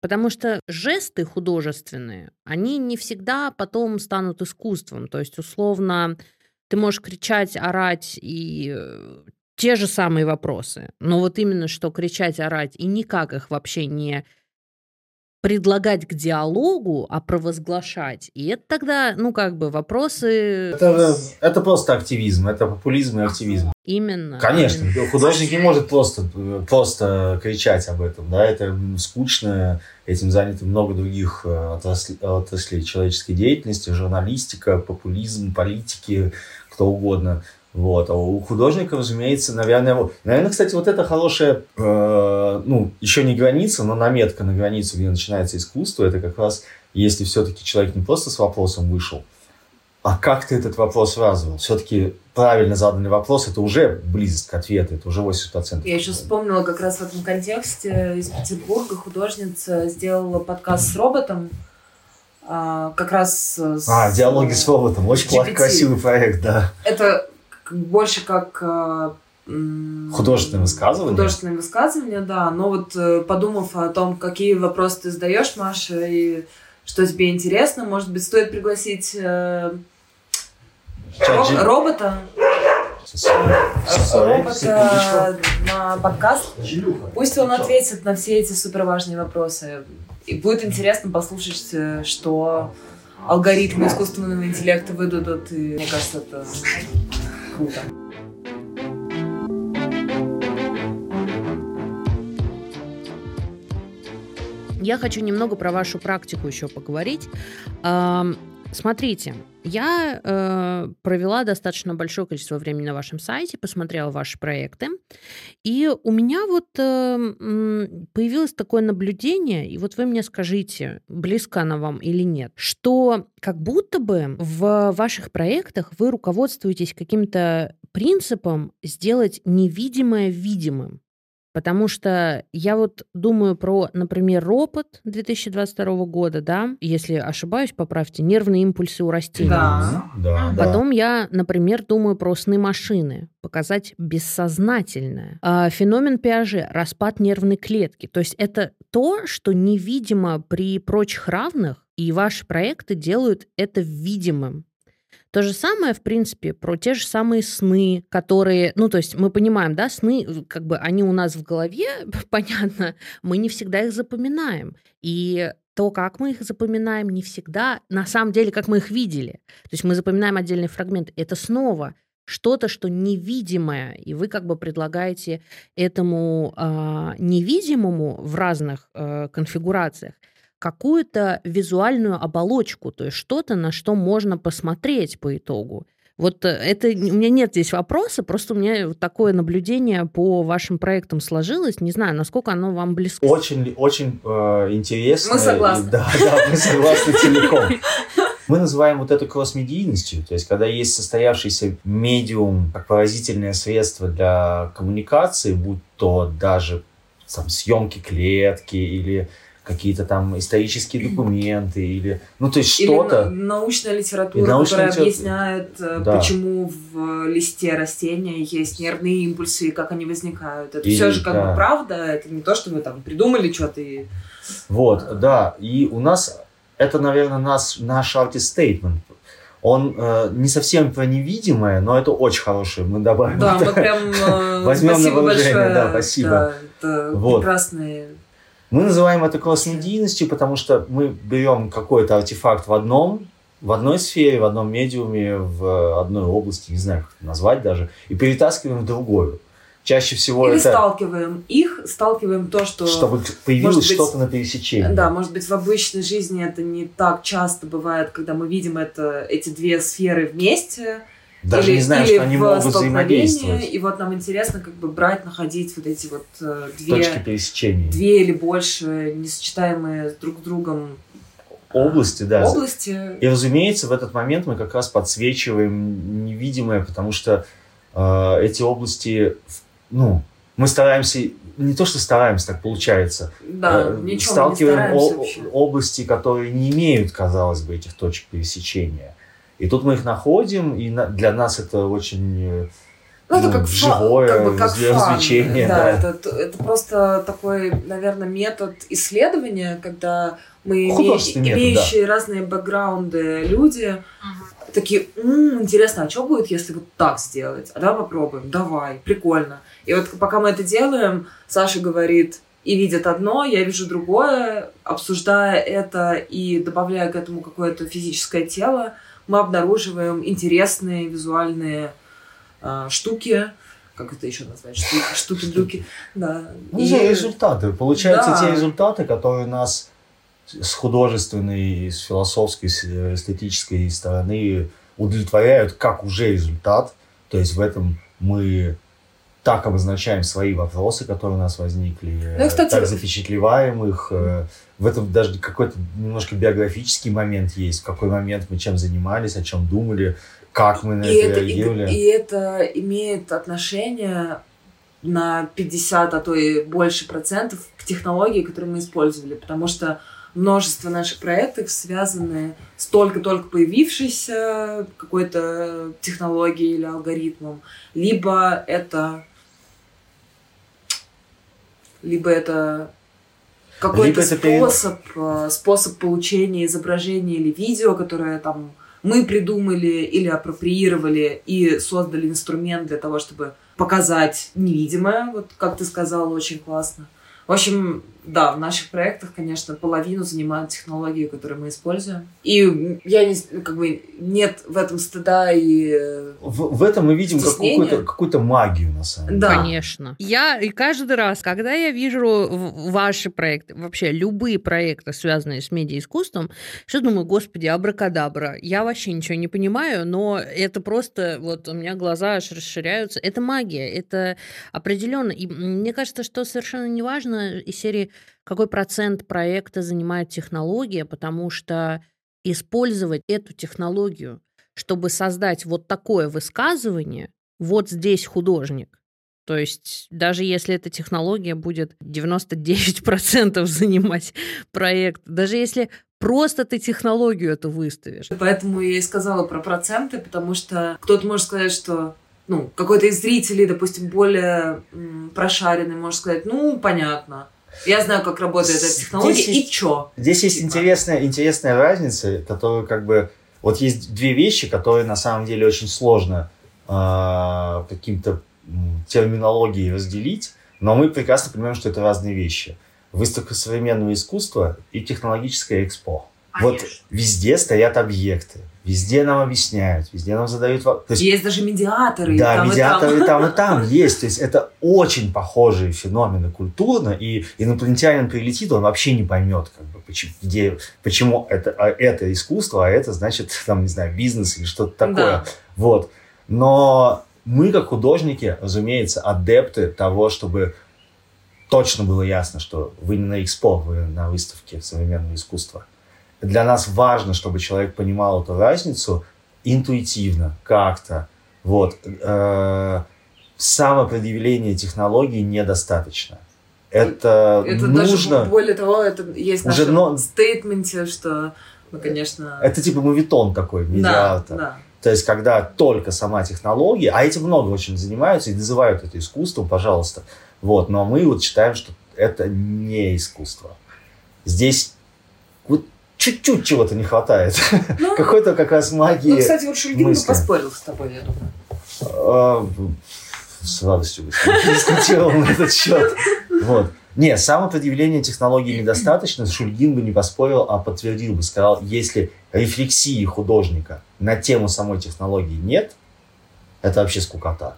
Потому что жесты художественные, они не всегда потом станут искусством. То есть, условно, ты можешь кричать, орать и э, те же самые вопросы. Но вот именно что кричать, орать и никак их вообще не предлагать к диалогу, а провозглашать. И это тогда, ну, как бы вопросы Это, это просто активизм, это популизм и активизм. именно. Конечно, именно. художник не может просто, просто кричать об этом, да, это скучно, этим заняты много других э, отраслей, отраслей человеческой деятельности, журналистика, популизм, политики, кто угодно. Вот. А у художника, разумеется, наверное, вот- наверное, кстати, вот это хорошая, э, ну, еще не граница, но наметка на границу, где начинается искусство, это как раз, если все-таки человек не просто с вопросом вышел, а как ты этот вопрос развил? Все-таки правильно заданный вопрос это уже близость к ответу, это уже 80%. Я еще вспомнила как раз в этом контексте из Петербурга художница сделала подкаст с роботом. а, как раз с- А, диалоги с роботом. Очень GPT. красивый проект, да. Это больше как м, Художественное высказывание? Художественное высказывание, да. Но вот э, подумав о том, какие вопросы ты задаешь, Маша, и что тебе интересно, может быть, стоит пригласить э, ро- Чат- робота, робота на подкаст. Пусть он ответит на все эти суперважные вопросы. И будет интересно послушать, э, что алгоритмы искусственного интеллекта выдадут. И мне кажется, это круто. Я хочу немного про вашу практику еще поговорить. Смотрите, я э, провела достаточно большое количество времени на вашем сайте, посмотрела ваши проекты, и у меня вот э, появилось такое наблюдение, и вот вы мне скажите, близко она вам или нет, что как будто бы в ваших проектах вы руководствуетесь каким-то принципом сделать невидимое видимым. Потому что я вот думаю про, например, ропот 2022 года, да, если ошибаюсь, поправьте, нервные импульсы у растений. Да, да. Потом я, например, думаю про сны машины, показать бессознательное. А, феномен Пиаже, распад нервной клетки. То есть это то, что невидимо при прочих равных, и ваши проекты делают это видимым. То же самое, в принципе, про те же самые сны, которые, ну, то есть мы понимаем, да, сны, как бы они у нас в голове, понятно, мы не всегда их запоминаем. И то, как мы их запоминаем, не всегда, на самом деле, как мы их видели. То есть мы запоминаем отдельный фрагмент. Это снова что-то, что невидимое, и вы как бы предлагаете этому э, невидимому в разных э, конфигурациях какую-то визуальную оболочку, то есть что-то, на что можно посмотреть по итогу. Вот э, это у меня нет здесь вопроса, просто у меня вот такое наблюдение по вашим проектам сложилось. Не знаю, насколько оно вам близко. Очень, очень э, интересно. Мы согласны. Да, да, мы согласны целиком. Мы называем вот это кросс-медийностью, то есть когда есть состоявшийся медиум как поразительное средство для коммуникации, будь то даже там, съемки клетки или какие-то там исторические документы или ну то есть что-то научная литература, научная которая литера... объясняет, э, да. почему в листе растения есть нервные импульсы и как они возникают. Это и, все же как да. бы правда, это не то, что вы там придумали что-то и вот, да, и у нас это, наверное, нас, наш артист statement. Он э, не совсем про невидимое, но это очень хорошее. Мы добавим. Да, мы прям э, возьмем на вооружение. Да, спасибо. Да, это вот. прекрасные мы называем это класс-медийностью, потому что мы берем какой-то артефакт в одном, в одной сфере, в одном медиуме, в одной области, не знаю, как это назвать даже, и перетаскиваем в другую. Чаще всего Или это... сталкиваем их, сталкиваем то, что... Чтобы появилось что-то на пересечении. Да, может быть, в обычной жизни это не так часто бывает, когда мы видим это, эти две сферы вместе, даже или, не знаю, или что они могут взаимодействовать. И вот нам интересно как бы брать, находить вот эти вот э, две... Точки пересечения. Две или больше несочетаемые друг с другом области, да. Области. И, разумеется, в этот момент мы как раз подсвечиваем невидимое, потому что э, эти области, ну, мы стараемся, не то что стараемся, так получается, да, э, сталкиваем о, области, которые не имеют, казалось бы, этих точек пересечения. И тут мы их находим, и для нас это очень ну, это ну, как живое как бы как развлечение. Фан. Да, да. Это, это просто такой, наверное, метод исследования, когда мы, име, имеющие да. разные бэкграунды люди, uh-huh. такие, м-м, интересно, а что будет, если вот так сделать? А давай попробуем, давай, прикольно. И вот пока мы это делаем, Саша говорит, и видит одно, я вижу другое, обсуждая это и добавляя к этому какое-то физическое тело, мы обнаруживаем интересные визуальные э, штуки, как это еще назвать, штуки, штуки-дрюки, да. Ну, и... результаты. Получаются да. те результаты, которые нас с художественной, с философской, с эстетической стороны удовлетворяют как уже результат. То есть в этом мы так обозначаем свои вопросы, которые у нас возникли, ну, кстати... так запечатлеваем их. В этом даже какой-то немножко биографический момент есть, в какой момент мы чем занимались, о чем думали, как мы на и это, реагировали. И, и это имеет отношение на 50, а то и больше процентов к технологии, которую мы использовали, потому что множество наших проектов связаны с только-только появившейся какой-то технологией или алгоритмом, либо это либо это какой-то способ, это... Э, способ получения изображения или видео, которое там мы придумали или апроприировали и создали инструмент для того, чтобы показать невидимое, вот как ты сказала, очень классно. В общем, да, в наших проектах, конечно, половину занимают технологии, которые мы используем. И я не, как бы, нет в этом стыда и э, В, в этом мы видим какую-то, какую-то магию, на самом деле. Да. Конечно. Я и каждый раз, когда я вижу ваши проекты, вообще любые проекты, связанные с медиаискусством, что думаю, господи, абракадабра. Я вообще ничего не понимаю, но это просто, вот у меня глаза аж расширяются. Это магия, это определенно. И мне кажется, что совершенно неважно из серии, какой процент проекта занимает технология, потому что использовать эту технологию, чтобы создать вот такое высказывание, вот здесь художник. То есть даже если эта технология будет 99% занимать проект, даже если просто ты технологию эту выставишь. Поэтому я и сказала про проценты, потому что кто-то может сказать, что ну, какой-то из зрителей, допустим, более м, прошаренный, может сказать, ну, понятно. Я знаю, как работает эта Здесь технология, и есть- чё? Здесь есть Типа. интересная, интересная разница, которую как бы... Вот есть две вещи, которые на самом деле очень сложно э, каким-то терминологией разделить, но мы прекрасно понимаем, что это разные вещи. Выставка современного искусства и технологическое экспо. Вот везде стоят объекты, везде нам объясняют, везде нам задают... во- То есть Есть даже медиаторы. и да, там, и медиаторы там. и там, и там есть. То есть это очень похожие феномены культурно, и инопланетянин прилетит, он вообще не поймет, как бы, почему, где, почему это, а это искусство, а это значит, там, не знаю, бизнес или что-то такое. Да. Вот. Но мы, как художники, разумеется, адепты того, чтобы точно было ясно, что вы не на экспо, вы на выставке современного искусства. Для нас важно, чтобы человек понимал эту разницу интуитивно, как-то. Вот. Э, Самопредъявление технологий недостаточно. Это, Это нужно... даже более того, это есть в Уже нашем но- стейтменте, что мы, конечно... Это типа мовитон такой, да, медиатор. да. То есть, когда только сама технология, а этим много очень занимаются и называют это искусством, пожалуйста. Вот, но мы вот считаем, что это не искусство. Здесь чуть-чуть чего-то не хватает. Ну, Какой-то как раз магии. ну, кстати, вот Шульгин бы мысли. поспорил с тобой, я думаю. А, С радостью бы дискутировал на этот счет. Вот. Не, самопредъявление технологии недостаточно. Шульгин бы не поспорил, а подтвердил бы, сказал, если рефлексии художника на тему самой технологии нет, это вообще скукота.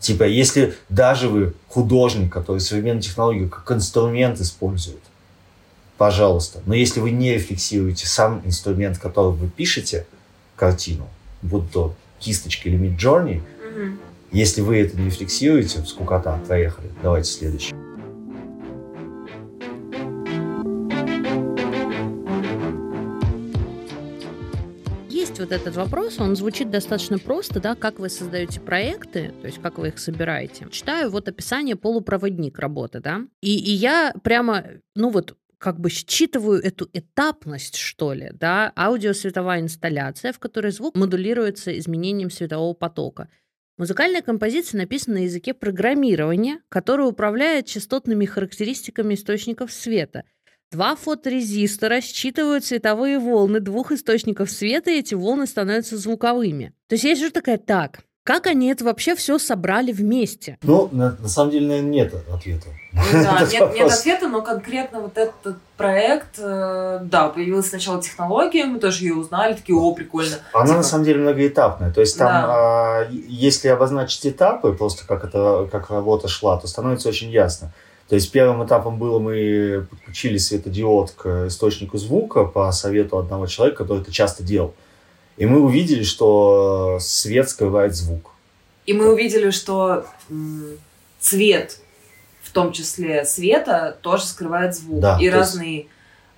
Типа, если даже вы художник, который современную технологию как инструмент использует, пожалуйста. Но если вы не рефлексируете сам инструмент, которым вы пишете картину, будь то кисточка или мид-джорни, Мгм. если вы это не рефлексируете, скукота, проехали. Давайте следующий. Есть вот этот вопрос, он звучит достаточно просто, да, как вы создаете проекты, то есть как вы их собираете. Читаю вот описание полупроводник работы, да, и, и я прямо, ну вот, как бы считываю эту этапность, что ли, да, аудиосветовая инсталляция, в которой звук модулируется изменением светового потока. Музыкальная композиция написана на языке программирования, который управляет частотными характеристиками источников света. Два фоторезистора считывают световые волны двух источников света, и эти волны становятся звуковыми. То есть я сижу такая, так, как они это вообще все собрали вместе? Ну, на, на самом деле, наверное, нет ответа. Ну Да, нет, нет ответа, но конкретно вот этот проект, э, да, появилась сначала технология, мы тоже ее узнали, такие, о, прикольно. Она Типа- на самом деле многоэтапная. То есть там, Да. а, если обозначить этапы, просто как это, как работа шла, то становится очень ясно. То есть первым этапом было, мы подключили светодиод к источнику звука по совету одного человека, который это часто делал. И мы увидели, что свет скрывает звук. И мы увидели, что цвет, в том числе света, тоже скрывает звук. Да, и то есть-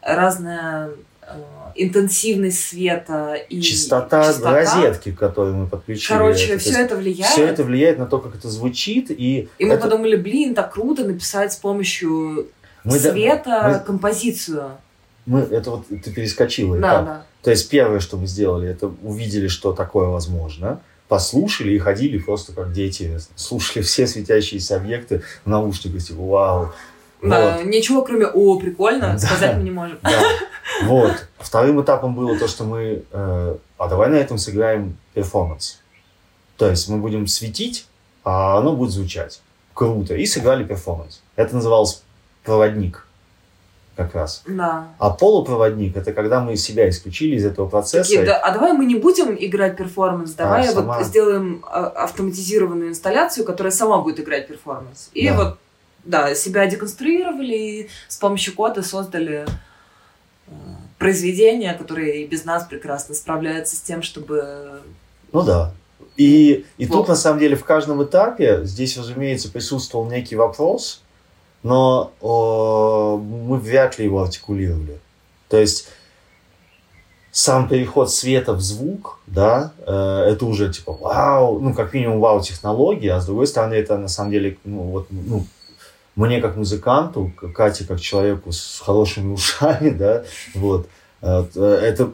разная э, интенсивность света и Частота, розетки, которую мы подключили. Короче, это, то все это влияет. Все это влияет на то, как это звучит. И, И мы это- подумали, блин, так круто написать с помощью мы да- света мы- композицию. мы, это вот ты перескочила. Да, этап. да. То есть первое, что мы сделали, это увидели, что такое возможно, послушали и ходили просто как дети, слушали все светящиеся объекты в наушниках, типа, вау. Да, Вот. ничего кроме «о, прикольно» Да. сказать мы не можем. Да. Вот. Вторым этапом было то, что мы, э, а давай на этом сыграем перформанс. То есть мы будем светить, а оно будет звучать. Круто. И сыграли перформанс. Это называлось проводник как раз. Да. А полупроводник это когда мы себя исключили из этого процесса. Такие, да, а давай мы не будем играть перформанс, давай А, сама. вот сделаем а, автоматизированную инсталляцию, которая сама будет играть перформанс. И Да. вот, да, себя деконструировали и с помощью кода создали э, произведение, которое и без нас прекрасно справляется с тем, чтобы... Ну да. И, и Вот. тут, на самом деле, в каждом этапе здесь, разумеется, присутствовал некий вопрос, но о, мы вряд ли его артикулировали. То есть сам переход света в звук, да, э, это уже типа вау, ну, как минимум вау технология, а с другой стороны, это на самом деле, ну, вот, ну, мне как музыканту, Кате как человеку с хорошими ушами, да, вот, э, это,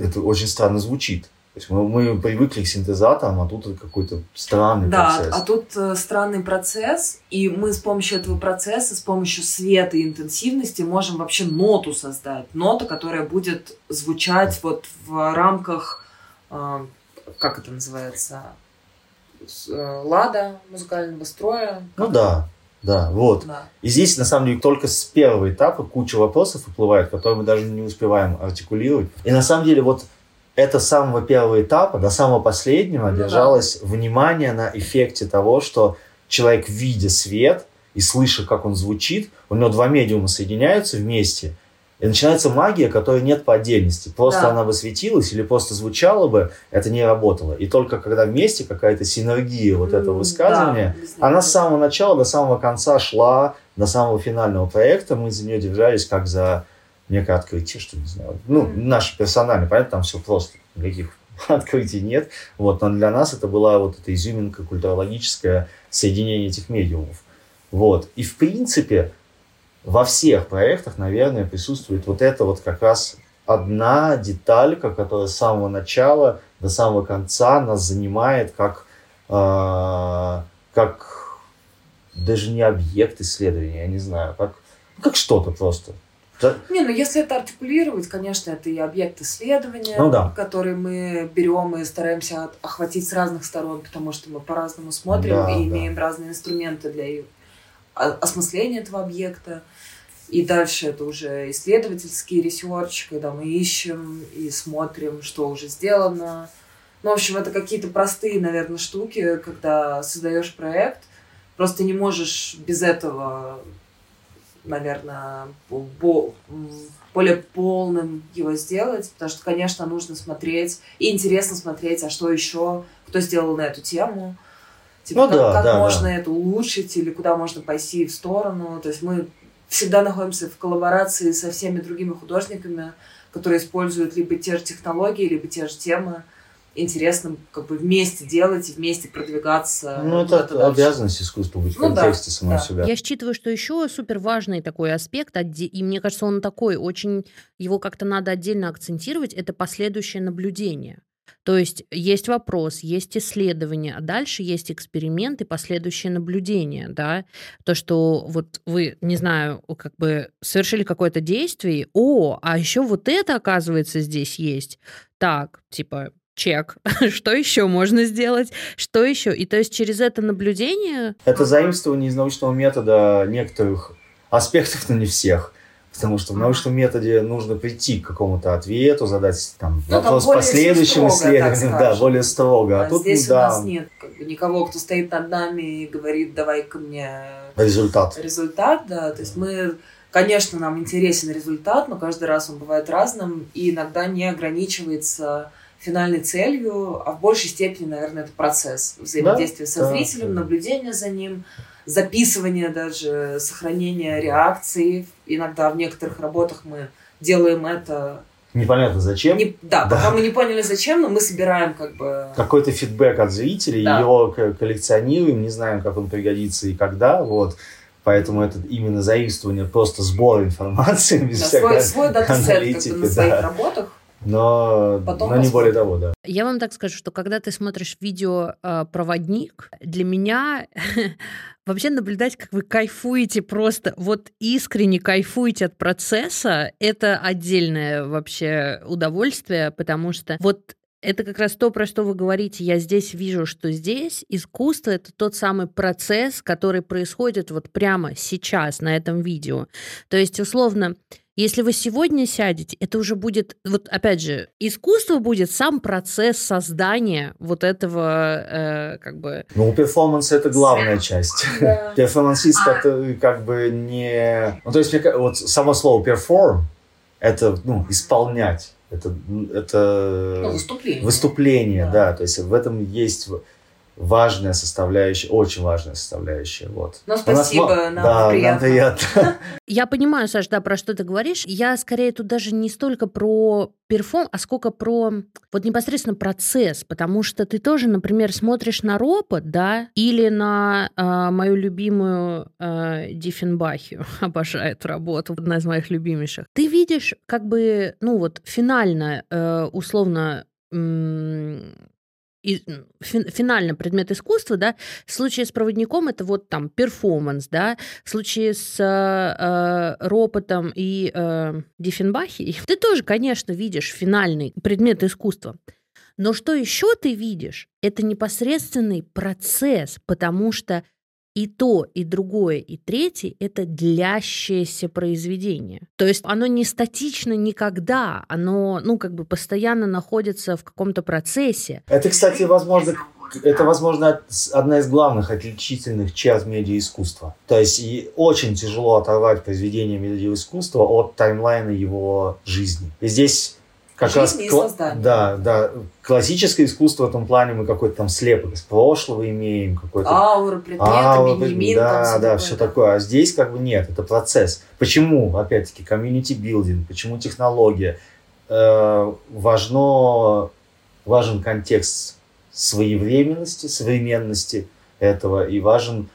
это очень странно звучит. То есть мы, мы привыкли к синтезаторам, а тут это какой-то странный Да, процесс. а тут э, странный процесс, и мы с помощью этого процесса, с помощью света и интенсивности можем вообще ноту создать. Нота, которая будет звучать вот в рамках, э, как это называется, э, лада музыкального строя. Ну да, да, вот. Да. И здесь, на самом деле, только с первого этапа куча вопросов выплывает, которые мы даже не успеваем артикулировать. И на самом деле, вот это с самого первого этапа до самого последнего Ну да. держалось внимание на эффекте того, что человек, видя свет и слыша, как он звучит, у него два медиума соединяются вместе, и начинается магия, которой нет по отдельности. Просто Да. она бы светилась или просто звучала бы, это не работало. И только когда вместе какая-то синергия вот этого высказывания, да, она с самого начала до самого конца шла до самого финального проекта. Мы за нее держались как за некое открытие, что не знаю. Ну, наше персональное, понятно, там все просто. Никаких открытий нет. Вот, но для нас это была вот эта изюминка культурологическое соединение этих медиумов. Вот. И в принципе во всех проектах, наверное, присутствует вот это вот как раз одна деталька, которая с самого начала до самого конца нас занимает как, э, как даже не объект исследования, я не знаю, как, как что-то просто. Да, Не, ну если это артикулировать, конечно, это и объект исследования, Ну да. который мы берем и стараемся охватить с разных сторон, потому что мы по-разному смотрим Да, и да. имеем разные инструменты для о- осмысления этого объекта. И дальше это уже исследовательский research, когда мы ищем и смотрим, что уже сделано. Ну, в общем, это какие-то простые, наверное, штуки, когда создаешь проект, просто не можешь без этого наверное, бо- более полным его сделать, потому что, конечно, нужно смотреть, и интересно смотреть, а что еще, кто сделал на эту тему, типа, Ну как, да, как да, можно да. это улучшить, или куда можно пойти в сторону. То есть мы всегда находимся в коллаборации со всеми другими художниками, которые используют либо те же технологии, либо те же темы. Интересно как бы вместе делать и вместе продвигаться. ну, это дальше. обязанность искусства быть в Ну да, контексте самого да. себя. Я считываю, что еще супер важный такой аспект, и мне кажется, он такой, очень его как-то надо отдельно акцентировать, это последующее наблюдение. То есть есть вопрос, есть исследование, а дальше есть эксперимент и последующее наблюдение, да. То, что вот вы, не знаю, как бы совершили какое-то действие, о, а еще вот это, оказывается, здесь есть. Так, типа, чек. Что еще можно сделать? Что еще? И то есть через это наблюдение Это заимствование из научного метода некоторых аспектов, но не всех. Потому что в научном методе нужно прийти к какому-то ответу, задать там Ну, там вопрос более последующим исследованиям, да, более строго. А, А тут здесь ну, у да, нас нет как бы, никого, кто стоит над нами и говорит, давай-ка мне результат. результат, да. То есть мы, конечно, нам интересен результат, но каждый раз он бывает разным и иногда не ограничивается финальной целью, а в большей степени, наверное, это процесс взаимодействия со да, зрителем, да. наблюдение за ним, записывание даже, сохранение реакции. Иногда в некоторых работах мы делаем это. Непонятно зачем. Не- да, Да. пока мы не поняли зачем, но мы собираем как бы Какой-то фидбэк от зрителей, Да. его коллекционируем, не знаем, как он пригодится и когда. Вот. Поэтому это именно заимствование, просто сбор информации без Да, свой, всякой свой датасет как бы на своих да. работах. Но, Потом но не более того, да. Я вам так скажу, что когда ты смотришь видео э, «Проводник», для меня вообще наблюдать, как вы кайфуете просто, вот искренне кайфуете от процесса, это отдельное вообще удовольствие, потому что вот это как раз то, про что вы говорите. Я здесь вижу, что здесь искусство — это тот самый процесс, который происходит вот прямо сейчас на этом видео. То есть, условно, если вы сегодня сядете, это уже будет, вот опять же, искусство будет сам процесс создания вот этого, э, как бы... Ну, перформанс — это главная часть. Да. Перформансист а... это как бы не... Ну, то есть, вот само слово perform — это, ну, исполнять. Это, это ну, выступление. Выступление, да. да. То есть в этом есть важная составляющая, очень важная составляющая. Вот. Ну, спасибо, нас, нам да, приятно. Нам приятно. Я понимаю, Саш, да, про что ты говоришь. Я скорее тут даже не столько про перформ, а сколько про вот непосредственно процесс, потому что ты тоже, например, смотришь на робот, да, или на э, мою любимую э, Диффенбахию, обожаю эту работу, одна из моих любимейших. Ты видишь как бы, ну вот, финально, э, условно, и, финально предмет искусства, да, в случае с проводником это вот там перформанс, да, в случае с э, Ропотом и э, Диффенбахи ты тоже, конечно, видишь финальный предмет искусства. Но что еще ты видишь? Это непосредственный процесс, потому что и то, и другое, и третье — это длящееся произведение. То есть оно не статично никогда, оно, ну, как бы постоянно находится в каком-то процессе. Это, кстати, возможно, это, возможно, одна из главных отличительных черт медиаискусства. То есть и очень тяжело оторвать произведение медиаискусства от таймлайна его жизни. И здесь как раз и создание. Да, да. Классическое искусство в этом плане мы какой-то там слепок из прошлого имеем, какой-то... Аура, предметы, Аура, Беньямин, Да, там, да, все такое. А здесь как бы нет, это процесс. Почему, опять-таки, community-building, почему технология? Э, важно, важен контекст своевременности, современности этого, и важен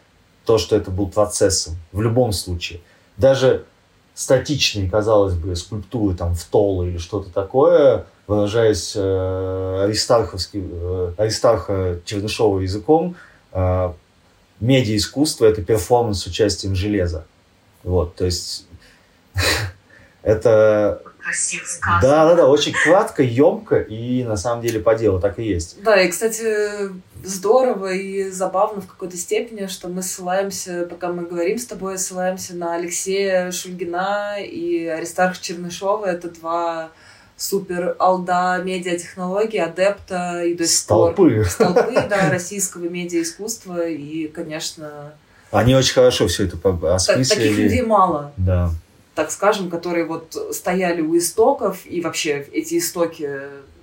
то, что это был процессом в любом случае. Даже статичные, казалось бы, скульптуры там в толы или что-то такое, выражаясь э, аристарховским, э, аристарха Чернышова языком, э, медиа-искусство — это перформанс с участием железа. Вот, то есть это красиво сказано. Да, да, да, очень кратко, емко и на самом деле по делу так и есть. Да, и, кстати, здорово и забавно в какой-то степени, что мы ссылаемся, пока мы говорим с тобой, ссылаемся на Алексея Шульгина и Аристарха Чернышова. Это два супер алда медиатехнологий, адепта и до сих пор... Столпы. Столпы, да, российского медиаискусства. И, конечно... Они очень хорошо все это осмыслили. Таких людей мало. Да так скажем, которые вот стояли у истоков, и вообще эти истоки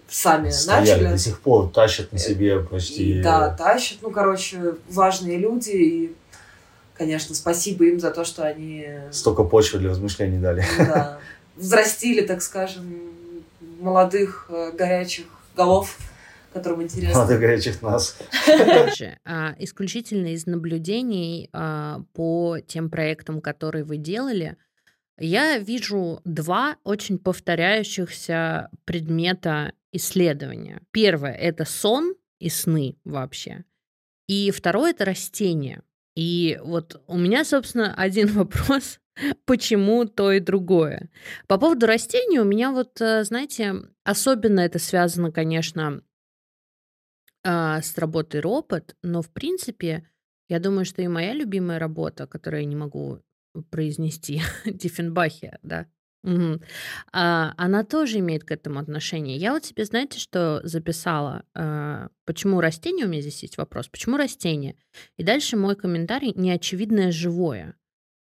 сами стояли, начали. до сих пор тащат на себе почти... И, да, тащат. Ну, короче, важные люди, и, конечно, спасибо им за то, что они... Столько почвы для размышлений дали. Да. Взрастили, так скажем, молодых, э, горячих голов, которым интересно. Молодых горячих нас. Дальше. А, исключительно из наблюдений а, по тем проектам, которые вы делали, я вижу два очень повторяющихся предмета исследования. Первое — это сон и сны вообще. И второе — это растения. И вот у меня, собственно, один вопрос, почему то и другое. По поводу растений у меня вот, э, знаете, особенно это связано, конечно, а, с работой робот, но в принципе, я думаю, что и моя любимая работа, которую я не могу произнести Диффенбахе, да. Угу. А, она тоже имеет к этому отношение. Я вот себе, знаете, что записала? А, почему растение? У меня здесь есть вопрос. Почему растение? И дальше мой комментарий неочевидное живое.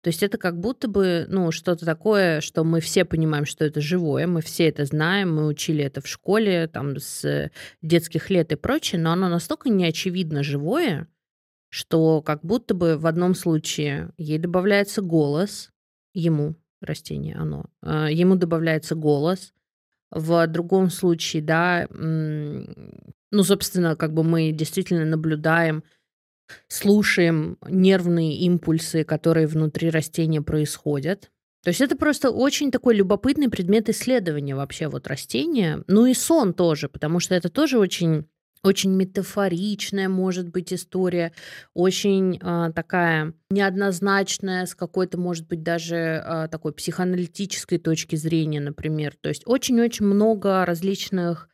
То есть это как будто бы, ну, что-то такое, что мы все понимаем, что это живое, мы все это знаем, мы учили это в школе, там, с детских лет и прочее, но оно настолько неочевидно живое, что как будто бы в одном случае ей добавляется голос, ему, растение, оно, а, ему добавляется голос, в другом случае, да, ну, собственно, как бы мы действительно наблюдаем, слушаем нервные импульсы, которые внутри растения происходят. То есть это просто очень такой любопытный предмет исследования вообще вот растения. Ну и сон тоже, потому что это тоже очень очень метафоричная может быть история, очень э, такая неоднозначная, с какой-то, может быть, даже э, такой психоаналитической точки зрения, например. То есть очень-очень много различных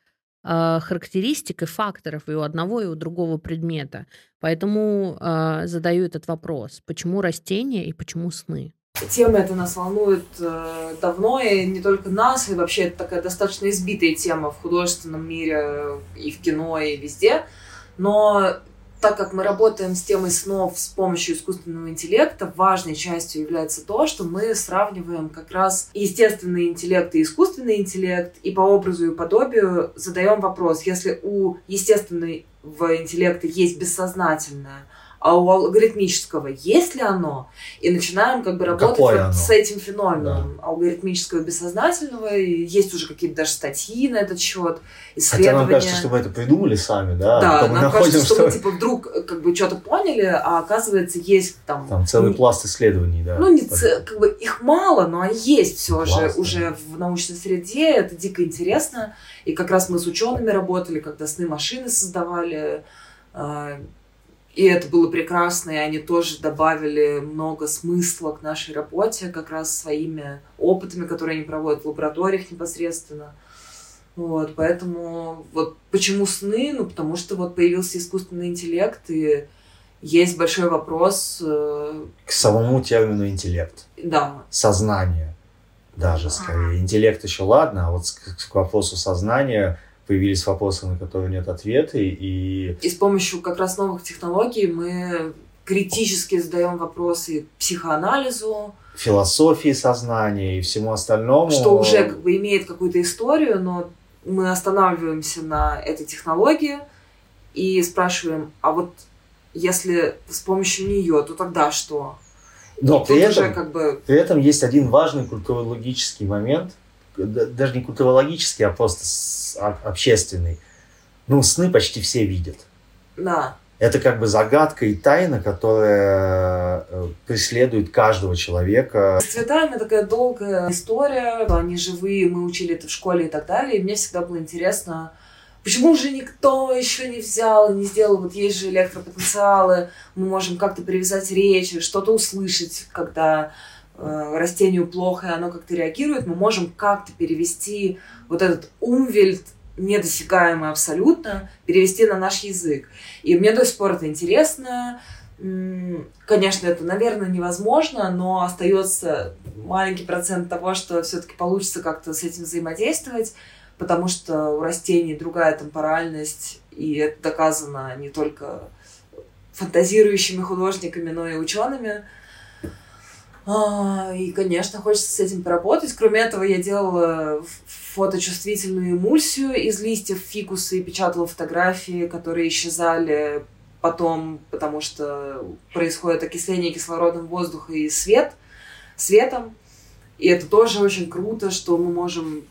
э, характеристик и факторов и у одного, и у другого предмета. Поэтому э, задаю этот вопрос. Почему растения и почему сны? Тема эта нас волнует э, давно, и не только нас, и вообще это такая достаточно избитая тема в художественном мире, и в кино, и везде. Но так как мы работаем с темой снов с помощью искусственного интеллекта, важной частью является то, что мы сравниваем как раз естественный интеллект и искусственный интеллект, и по образу и подобию задаем вопрос, если у естественного интеллекта есть бессознательное, а у алгоритмического есть ли оно? И начинаем как бы работать вот с этим феноменом да. алгоритмического бессознательного. И есть уже какие-то даже статьи на этот счет, исследования. Хотя нам кажется, что мы это придумали сами, да? Да, нам находим, кажется, что, что мы типа вдруг как бы что-то поняли, а оказывается есть там... Там целый не... пласт исследований, да. Ну, не ц... как бы их мало, но они есть все же уже в научной среде, это дико интересно. И как раз мы с учеными работали, когда сны машины создавали, а, и это было прекрасно, и они тоже добавили много смысла к нашей работе, как раз своими опытами, которые они проводят в лабораториях непосредственно. Вот, поэтому вот почему сны? Ну, потому что вот появился искусственный интеллект, и есть большой вопрос... Э... К самому термину интеллект. Да. Сознание даже скорее. Интеллект еще ладно, а вот к, к вопросу сознания появились вопросы, на которые нет ответа, и... И с помощью как раз новых технологий мы критически задаем вопросы психоанализу, философии сознания и всему остальному. Что уже как бы имеет какую-то историю, но мы останавливаемся на этой технологии и спрашиваем, а вот если с помощью нее, то тогда что? Но при этом, как бы... при этом есть один важный культурологический момент, даже не культурологический, а просто общественный. Ну, сны почти все видят. Да. Это как бы загадка и тайна, которая э, преследует каждого человека. С цветами такая долгая история. Они живые, мы учили это в школе и так далее. И мне всегда было интересно, почему же никто еще не взял, не сделал, вот есть же электропотенциалы, мы можем как-то привязать речь, что-то услышать, когда растению плохо, и оно как-то реагирует, мы можем как-то перевести вот этот умвельт недосягаемый абсолютно, перевести на наш язык. И мне до сих пор это интересно. Конечно, это, наверное, невозможно, но остается маленький процент того, что все-таки получится как-то с этим взаимодействовать, потому что у растений другая темпоральность, и это доказано не только фантазирующими художниками, но и учеными. А, и, конечно, хочется с этим поработать. Кроме этого, я делала фоточувствительную эмульсию из листьев фикуса и печатала фотографии, которые исчезали потом, потому что происходит окисление кислородом воздуха и свет, светом. И это тоже очень круто, что мы можем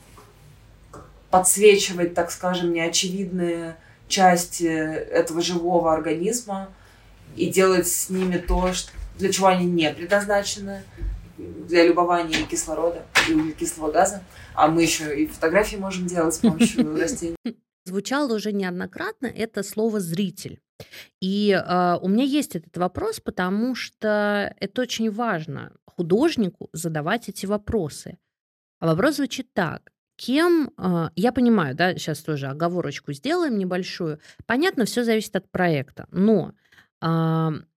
подсвечивать, так скажем, неочевидные части этого живого организма и делать с ними то, что для чего они не предназначены, для любования кислорода и углекислого газа. А мы еще и фотографии можем делать с помощью растений. Звучало уже неоднократно это слово «зритель». И э, у меня есть этот вопрос, потому что это очень важно художнику задавать эти вопросы. А вопрос звучит так. Кем, э, я понимаю, да, сейчас тоже оговорочку сделаем небольшую. Понятно, все зависит от проекта, но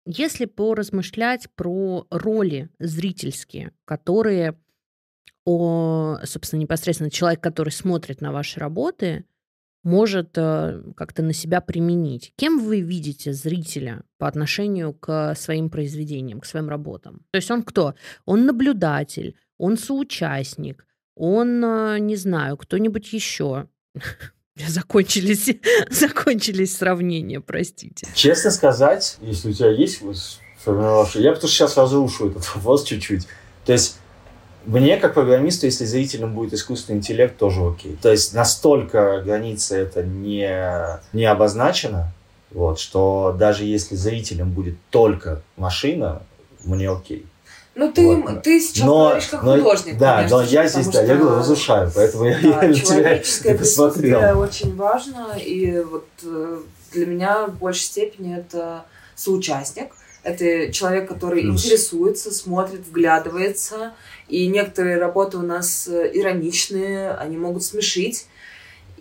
если поразмышлять про роли зрительские, которые, о, собственно, непосредственно человек, который смотрит на ваши работы, может э, как-то на себя применить. Кем вы видите зрителя по отношению к своим произведениям, к своим работам? То есть он кто? Он наблюдатель, он соучастник, он, э, не знаю, кто-нибудь еще. Закончились, закончились сравнения, простите. Честно сказать, если у тебя есть сформировавший, я потому что сейчас разрушу этот вопрос чуть-чуть. То есть мне, как программисту, если зрителям будет искусственный интеллект, тоже окей. То есть настолько граница это не, не обозначена, вот, что даже если зрителям будет только машина, мне окей. Ну, ты, вот. ты сейчас но, говоришь как но, художник. Да, конечно, но я здесь, да, я говорю, разрушаю, поэтому да, я, я тебя посмотрел. очень важно, и вот э, для меня в большей степени это соучастник. Это человек, который Плюс. интересуется, смотрит, вглядывается. И некоторые работы у нас э, ироничные, они могут смешить.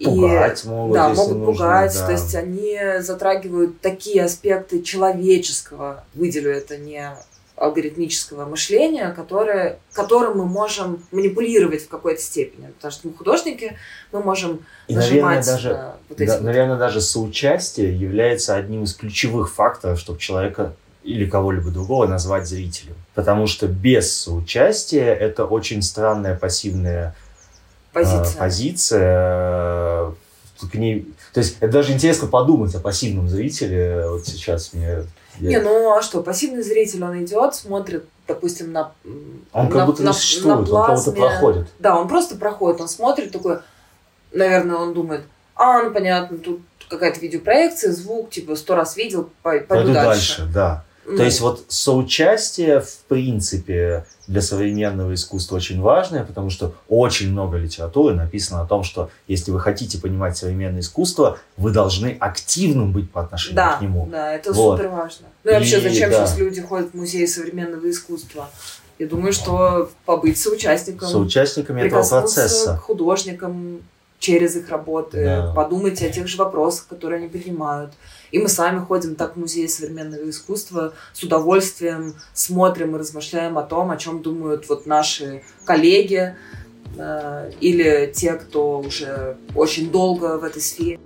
Пугать могут, Да, могут нужно, пугать. да. То есть они затрагивают такие аспекты человеческого, выделю это не алгоритмического мышления, которое, которым мы можем манипулировать в какой-то степени. Потому что мы художники, мы можем И, наверное, нажимать даже, на вот эти да, вот- наверное, даже соучастие является одним из ключевых факторов, чтобы человека или кого-либо другого назвать зрителем. Потому что без соучастия это очень странная пассивная э, позиция. позиция. э, К ней... То есть это даже интересно подумать о пассивном зрителе. Вот сейчас мне... я- Не, ну а что, пассивный зритель, он идет, смотрит, допустим, на м, Он как на- будто на- существует, на он как плазме. проходит. Да, он просто проходит, он смотрит такой, наверное, он думает, а, ну понятно, тут какая-то видеопроекция, звук, типа, сто раз видел, пой- пойду, Пойду дальше. дальше, да. То есть вот соучастие, в принципе, для современного искусства очень важное, потому что очень много литературы написано о том, что если вы хотите понимать современное искусство, вы должны активным быть по отношению да, к нему. да, это Вот. супер важно. Ну и вообще, зачем да. сейчас люди ходят в музей современного искусства? Я думаю, что побыть соучастником, Соучастниками этого процесса. к художникам через их работы, Да. подумать о тех же вопросах, которые они поднимают. И мы сами ходим так в музей современного искусства с удовольствием, смотрим и размышляем о том, о чем думают вот наши коллеги э, или те, кто уже очень долго в этой сфере.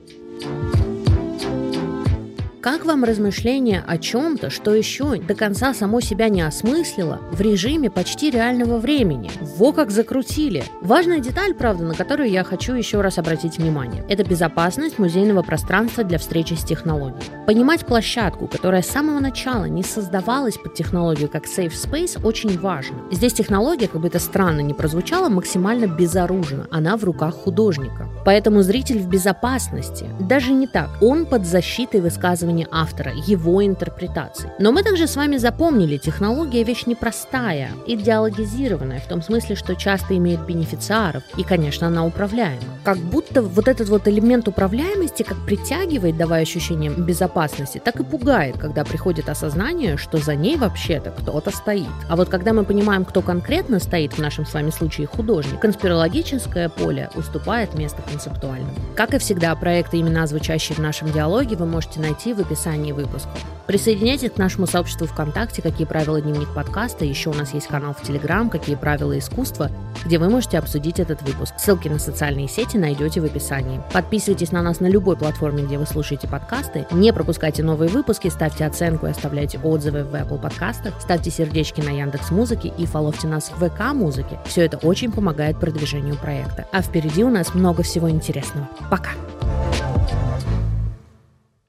Как вам размышления о чем-то, что еще до конца само себя не осмыслило, в режиме почти реального времени? Во как закрутили! Важная деталь, правда, на которую я хочу еще раз обратить внимание. Это безопасность музейного пространства для встречи с технологией. Понимать площадку, которая с самого начала не создавалась под технологию как safe space, очень важно. Здесь технология, как бы это странно не прозвучало, максимально безоружна. Она в руках художника. Поэтому зритель в безопасности. Даже не так. Он под защитой высказывания автора, его интерпретаций. Но мы также с вами запомнили, технология вещь непростая, идеологизированная, в том смысле, что часто имеет бенефициаров, и, конечно, она управляема. Как будто вот этот вот элемент управляемости как притягивает, давая ощущение безопасности, так и пугает, когда приходит осознание, что за ней вообще-то кто-то стоит. А вот когда мы понимаем, кто конкретно стоит, в нашем с вами случае художник, конспирологическое поле уступает место концептуальному. Как и всегда, проекты, имена, звучащие в нашем диалоге, вы можете найти в описании выпуска. Присоединяйтесь к нашему сообществу ВКонтакте «Какие правила дневник подкаста». Еще у нас есть канал в Телеграм «Какие правила искусства», где вы можете обсудить этот выпуск. Ссылки на социальные сети найдете в описании. Подписывайтесь на нас на любой платформе, где вы слушаете подкасты. Не пропускайте новые выпуски, ставьте оценку и оставляйте отзывы в Apple подкастах, ставьте сердечки на Яндекс Музыке и фоловьте нас в ВК Музыке. Все это очень помогает продвижению проекта. А впереди у нас много всего интересного. Пока!